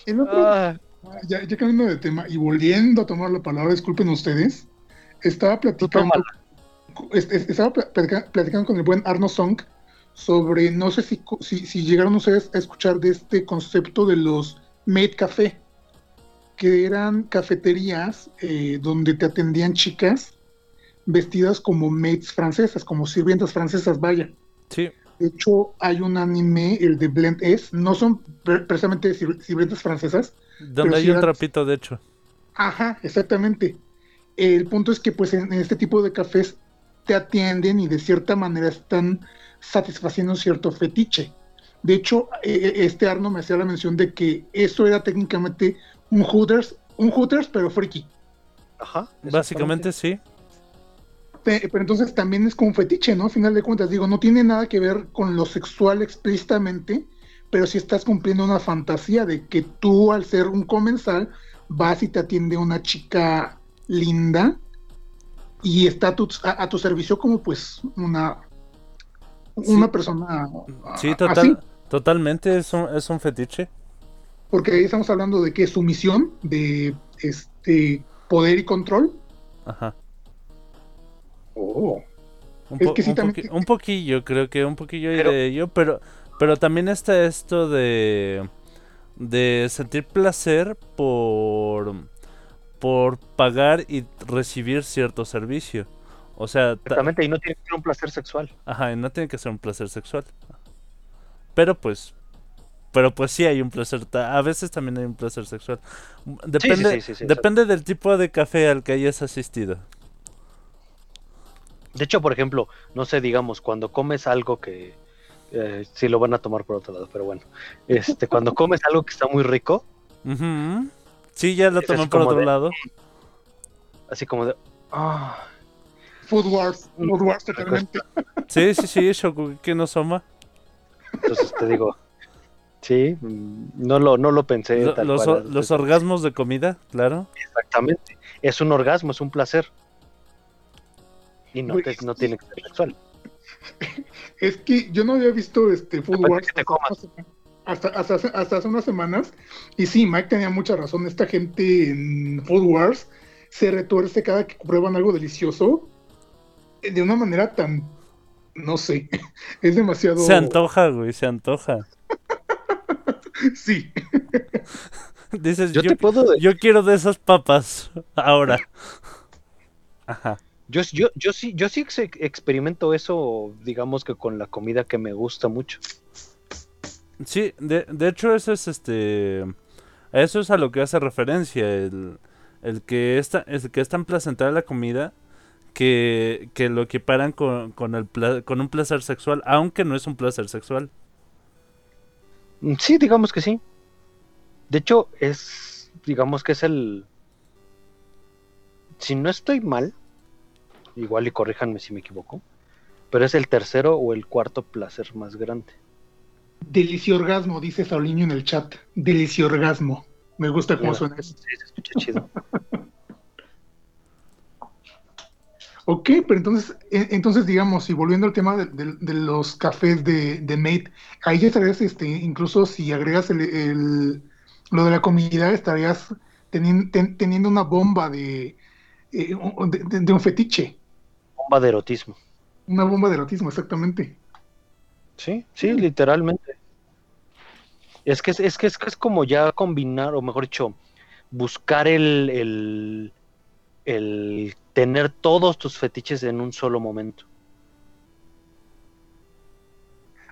El otro Ah, ya, ya cambiando de tema y volviendo a tomar la palabra, disculpen ustedes, estaba platicando, tómala. Es- es- estaba pla- platica- platicando con el buen Arno Song sobre, no sé si, si, si llegaron ustedes a escuchar de este concepto de los maid café, que eran cafeterías eh, donde te atendían chicas vestidas como maids francesas, como sirvientas francesas, vaya. Sí, De hecho, hay un anime, el de Blend S, no son pre- precisamente sir- sirvientas francesas, donde hay sí un trapito, de hecho. Ajá, exactamente. El punto es que pues en este tipo de cafés te atienden y de cierta manera están satisfaciendo cierto fetiche. De hecho, eh, eh, este Arno me hacía la mención de que eso era técnicamente un Hooters, un Hooters pero friki. Ajá. Básicamente sí. Pe- Pero entonces también es como un fetiche, ¿no? A final de cuentas, digo, no tiene nada que ver con lo sexual explícitamente, pero sí estás cumpliendo una fantasía de que tú, al ser un comensal, vas y te atiende una chica linda y está a tu, a, a tu servicio como pues una una Sí. persona Sí, a- total, así, totalmente es un, es un fetiche. porque ahí estamos hablando de que es sumisión, de este poder y control. Ajá. Oh. Un, Es que sí un también- un poquillo, creo que un poquillo Pero- de ello, pero, pero también está esto de, de sentir placer por, por pagar y recibir cierto servicio. O sea, ta- Exactamente, y no tiene que ser un placer sexual. ajá, y no tiene que ser un placer sexual. Pero pues, pero pues sí hay un placer, a veces también hay un placer sexual. Depende, sí, sí, sí, depende del tipo de café al que hayas asistido. De hecho, por ejemplo, no sé, digamos, cuando comes algo que eh, sí lo van a tomar por otro lado, pero bueno, este, cuando comes algo que está muy rico, Ujú. Sí, ya lo así por otro de- lado. así como de, ah, Food Wars, Food Wars totalmente. Sí, sí, sí, Shokugi no Soma. entonces te digo, sí, no lo, no lo pensé Lo- tal los, cual, los orgasmos de comida, claro. Exactamente, es un orgasmo, es un placer. Y no, te- no tiene que ser sexual. Es que yo no había visto este Food Wars que te comas. hasta, hasta, hace- hasta hace unas semanas. Y sí, Mike tenía mucha razón. Esta gente en Food Wars se retuerce cada que prueban algo delicioso eh, de una manera tan. No sé. Es demasiado. Se antoja, güey, se antoja. Sí. Dices, Yo yo, te puedo, yo quiero de esas papas ahora. Ajá. yo, yo, yo sí, yo sí ex- experimento eso, digamos que con la comida que me gusta mucho. Sí, de, de hecho eso es este... Eso es a lo que hace referencia, el, el que esta, el que es tan placentera la comida que, que lo equiparan con, con, el con un placer sexual, aunque no es un placer sexual. Mm, Sí, digamos que sí. De hecho, es, digamos que es el... Si no estoy mal, igual y corríjanme si me equivoco, pero es el tercero o el cuarto placer más grande. Deliciorgasmo, dice Saulinho en el chat. Deliciorgasmo. Me gusta cómo suena eso. Sí, se escucha chido. Ok, pero entonces, entonces digamos, y volviendo al tema de, de- de los cafés de, de Mate, ahí ya estarías, este, incluso si agregas el, el- lo de la comida, estarías teni- ten- teniendo una bomba de, eh, de- de un fetiche, Bomba de erotismo. una bomba de erotismo, exactamente. Sí, sí, literalmente. Es que es, es que es, que es como ya combinar, o mejor dicho, buscar el, el, el tener todos tus fetiches en un solo momento.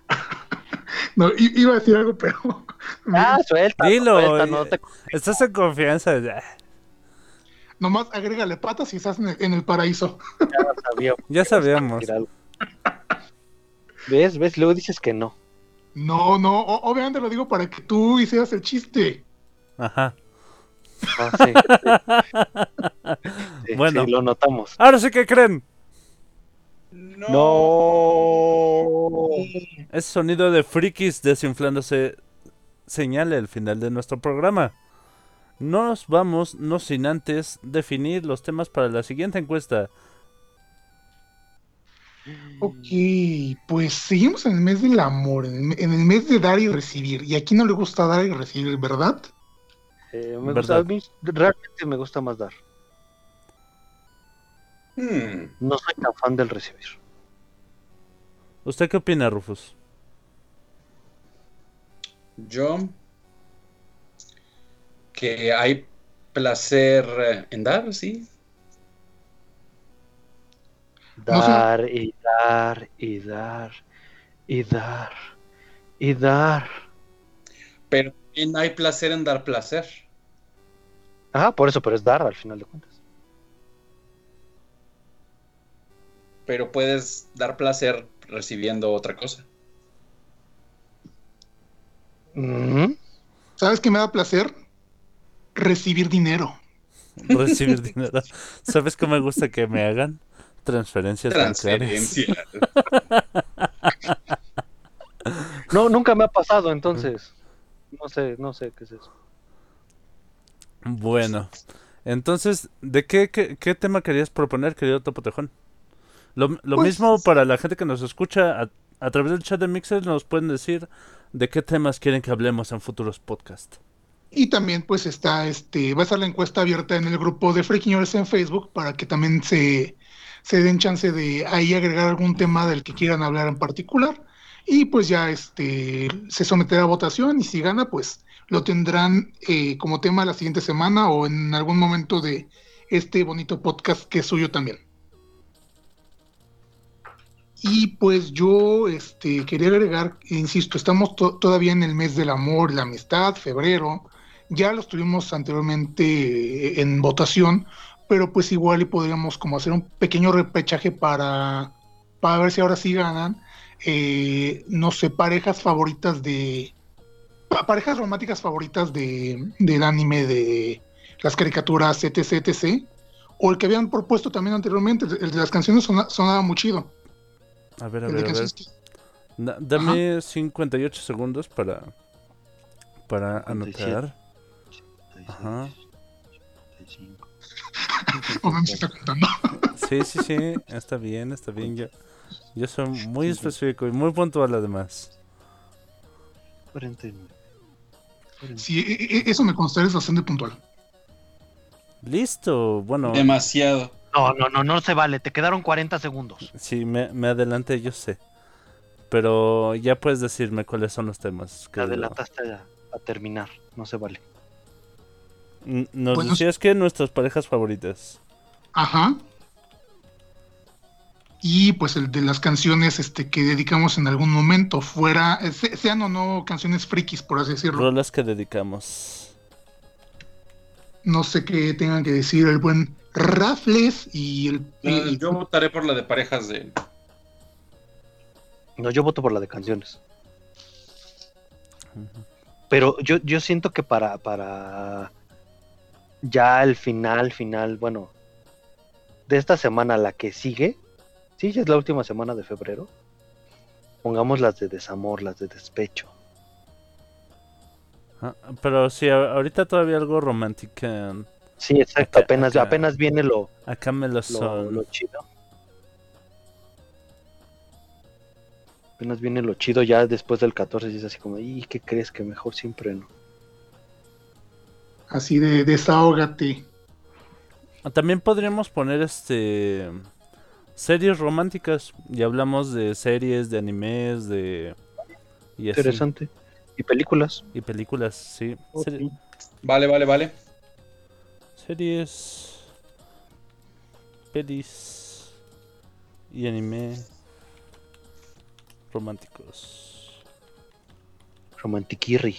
No, iba a decir algo, pero Ah, suelta, Dilo, suelta, no te- Estás en confianza. ya- nomás agrégale patas y estás en el, en el paraíso. ya sabía Ya sabíamos. ¿Ves? ¿Ves? Luego dices que no. No, no, o- obviamente lo digo para que tú hicieras el chiste. Ajá. Ah, sí, sí. Sí, Bueno. sí, lo notamos. Ahora sí que creen. No. No. Ese sonido de frikis desinflándose señala el final de nuestro programa. Nos vamos, no sin antes definir los temas para la siguiente encuesta. Ok, pues seguimos en el mes del amor, en el, en el mes de dar y recibir. Y aquí no le gusta dar y recibir, ¿verdad? Eh, me ¿Verdad? gusta, a mí realmente me gusta más dar. Hmm. No soy tan fan del recibir. ¿Usted qué opina, Rufus? Yo. Que hay placer eh, en dar, sí. No sé. Dar y dar y dar y dar y dar. Pero también hay placer en dar placer. Ajá, por eso, pero es dar al final de cuentas. Pero puedes dar placer recibiendo otra cosa. Ujú. ¿Sabes qué me da placer? Recibir dinero. Recibir dinero. ¿Sabes qué me gusta que me hagan? Transferencias bancarias. Transferencia. No, nunca me ha pasado, entonces. No sé, no sé qué es eso. Bueno, entonces, ¿de qué, qué, qué tema querías proponer, querido Topo Tejón? Lo, lo Pues- mismo para la gente que nos escucha a, a través del chat de Mixer, nos pueden decir de qué temas quieren que hablemos en futuros podcasts. Y también pues está, este, va a estar la encuesta abierta en el grupo de Freaking en Facebook para que también se, se den chance de ahí agregar algún tema del que quieran hablar en particular. Y pues ya este, se someterá a votación y si gana pues lo tendrán eh, como tema la siguiente semana o en algún momento de este bonito podcast que es suyo también. Y pues yo este, quería agregar, insisto, estamos to- todavía en el mes del amor, la amistad, febrero. Ya lo estuvimos anteriormente eh, en votación, pero pues igual y podríamos como hacer un pequeño repechaje para, para ver si ahora sí ganan. eh, no sé, parejas favoritas de... pa- parejas románticas favoritas de, del anime, de las caricaturas, etc, etc. O el que habían propuesto también anteriormente, el de las canciones sona- sonaba muy chido. A ver, a ver, a ver. que- Da- dame 58 segundos para, para anotar. Ajá. o me está contando. Sí, sí, sí, está bien, está bien. Yo, yo soy muy específico y muy puntual además. 49. Sí, e- e- eso me consta, es bastante puntual. Listo, bueno, Demasiado. No, no, no, no se vale. Te quedaron 40 segundos. sí, me, me adelanté, yo sé. Pero ya puedes decirme cuáles son los temas. Te querido. adelantaste a, a terminar. No se vale. Nos Bueno, decías que nuestras parejas favoritas. Ajá. Y pues el de las canciones este, que dedicamos en algún momento, fuera, eh, se- sean o no canciones frikis, por así decirlo. Rolas que dedicamos. No sé qué tengan que decir el buen Raffles y el... Y- Yo votaré por la de parejas de. No, yo voto por la de canciones. Pero yo, yo siento que para, para ya el final, final, bueno, de esta semana, la que sigue, sí, ya es la última semana de febrero, pongamos las de desamor, las de despecho. Ah, pero sí, ahorita todavía algo romántico. Sí, exacto, Acá- apenas, acá. apenas viene lo, Acá me lo lo, son. lo chido. Apenas viene lo chido ya después del 14 y es así como, ¿y qué crees que mejor siempre no? Así de desahógate. Ah, También podríamos poner este series románticas y hablamos de series, de animes, de y así. Interesante. Y películas. y películas, sí. Vale, vale, vale. series, pelis y anime románticos. Romantiquirri.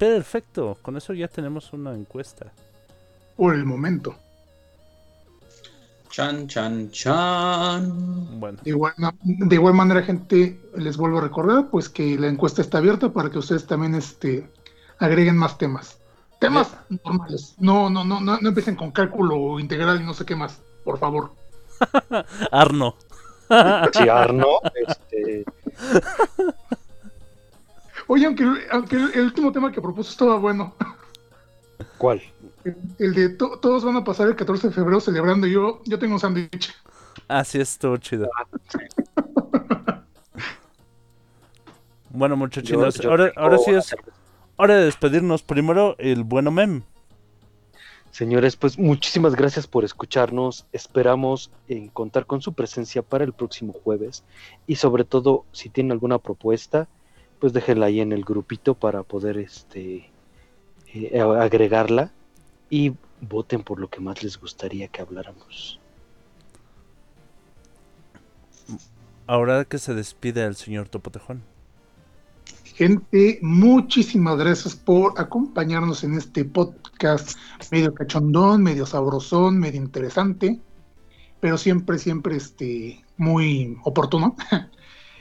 Perfecto, con eso ya tenemos una encuesta. Por el momento. Chan, chan, chan. Bueno, De igual, de igual manera, gente, les vuelvo a recordar pues que la encuesta está abierta para que ustedes también este, agreguen más temas. Temas normales. No, no, no, no, no empiecen con cálculo integral y no sé qué más, por favor. Arno. Sí, Arno, este, Oye, aunque, aunque el, el último tema que propuso estaba bueno. ¿cuál? El, el de to- todos van a pasar el 14 de febrero celebrando y yo, yo tengo un sándwich. Así Ah, estuvo chido. Bueno, muchachinos, Yo- yo ahora, ahora sí es hora de despedirnos. Primero, el bueno mem. Señores, pues muchísimas gracias por escucharnos. Esperamos en contar con su presencia para el próximo jueves. Y sobre todo, si tienen alguna propuesta, pues déjenla ahí en el grupito para poder este eh, agregarla y voten por lo que más les gustaría que habláramos. Ahora que se despide el señor Topotejón. Gente, muchísimas gracias por acompañarnos en este podcast medio cachondón, medio sabrosón, medio interesante, pero siempre, siempre este, muy oportuno.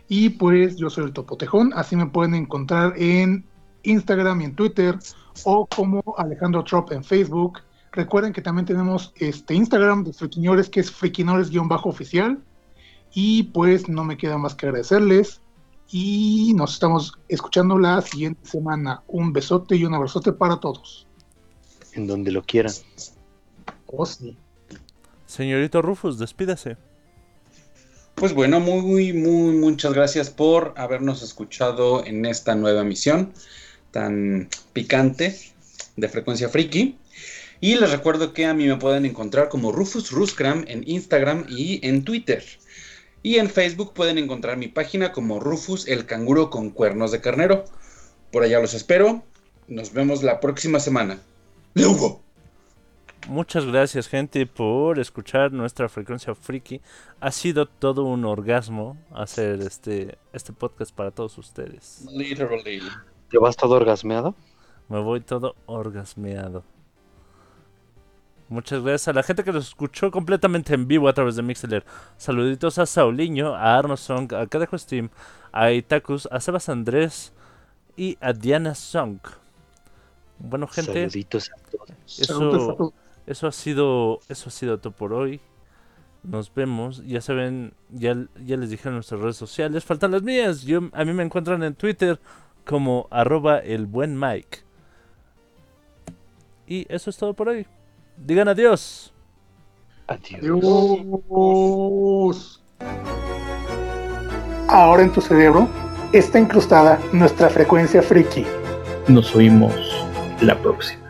y pues yo soy el Topotejón, así me pueden encontrar en Instagram y en Twitter o como Alejandro Trop en Facebook. Recuerden que también tenemos este Instagram de Friquiñores que es friquinores-oficial. Y pues no me queda más que agradecerles. Y nos estamos escuchando la siguiente semana. Un besote y un abrazote para todos. En donde lo quieran. Oh, sí. Señorito Rufus, despídase. Pues bueno, muy, muy, muchas gracias por habernos escuchado en esta nueva misión tan picante de Frecuencia Friki. Y les recuerdo que a mí me pueden encontrar como Rufus Ruscram en Instagram y en Twitter. Y en Facebook pueden encontrar mi página como Rufus el canguro con cuernos de carnero. Por allá los espero. Nos vemos la próxima semana. ¡Lugo! Muchas gracias, gente, por escuchar nuestra frecuencia friki. Ha sido todo un orgasmo hacer este, este podcast para todos ustedes. Literally. ¿Te vas todo orgasmeado? Me voy todo orgasmeado. Muchas gracias a la gente que nos escuchó completamente en vivo a través de Mixler. Saluditos a Sauliño, a Arno Song, a Cadejo Steam, a Itakus, a Sebas Andrés y a Diana Song. Bueno, gente, Saluditos a todos. Eso, todos. Eso ha sido eso ha sido todo por hoy. Nos vemos. Ya saben, ya, ya les dije en nuestras redes sociales. Faltan las mías. Yo, a mí me encuentran en Twitter como arroba el buen Mike. Y eso es todo por hoy. Digan adiós. Adiós. Adiós. Ahora en tu cerebro está incrustada nuestra frecuencia friki. Nos oímos la próxima.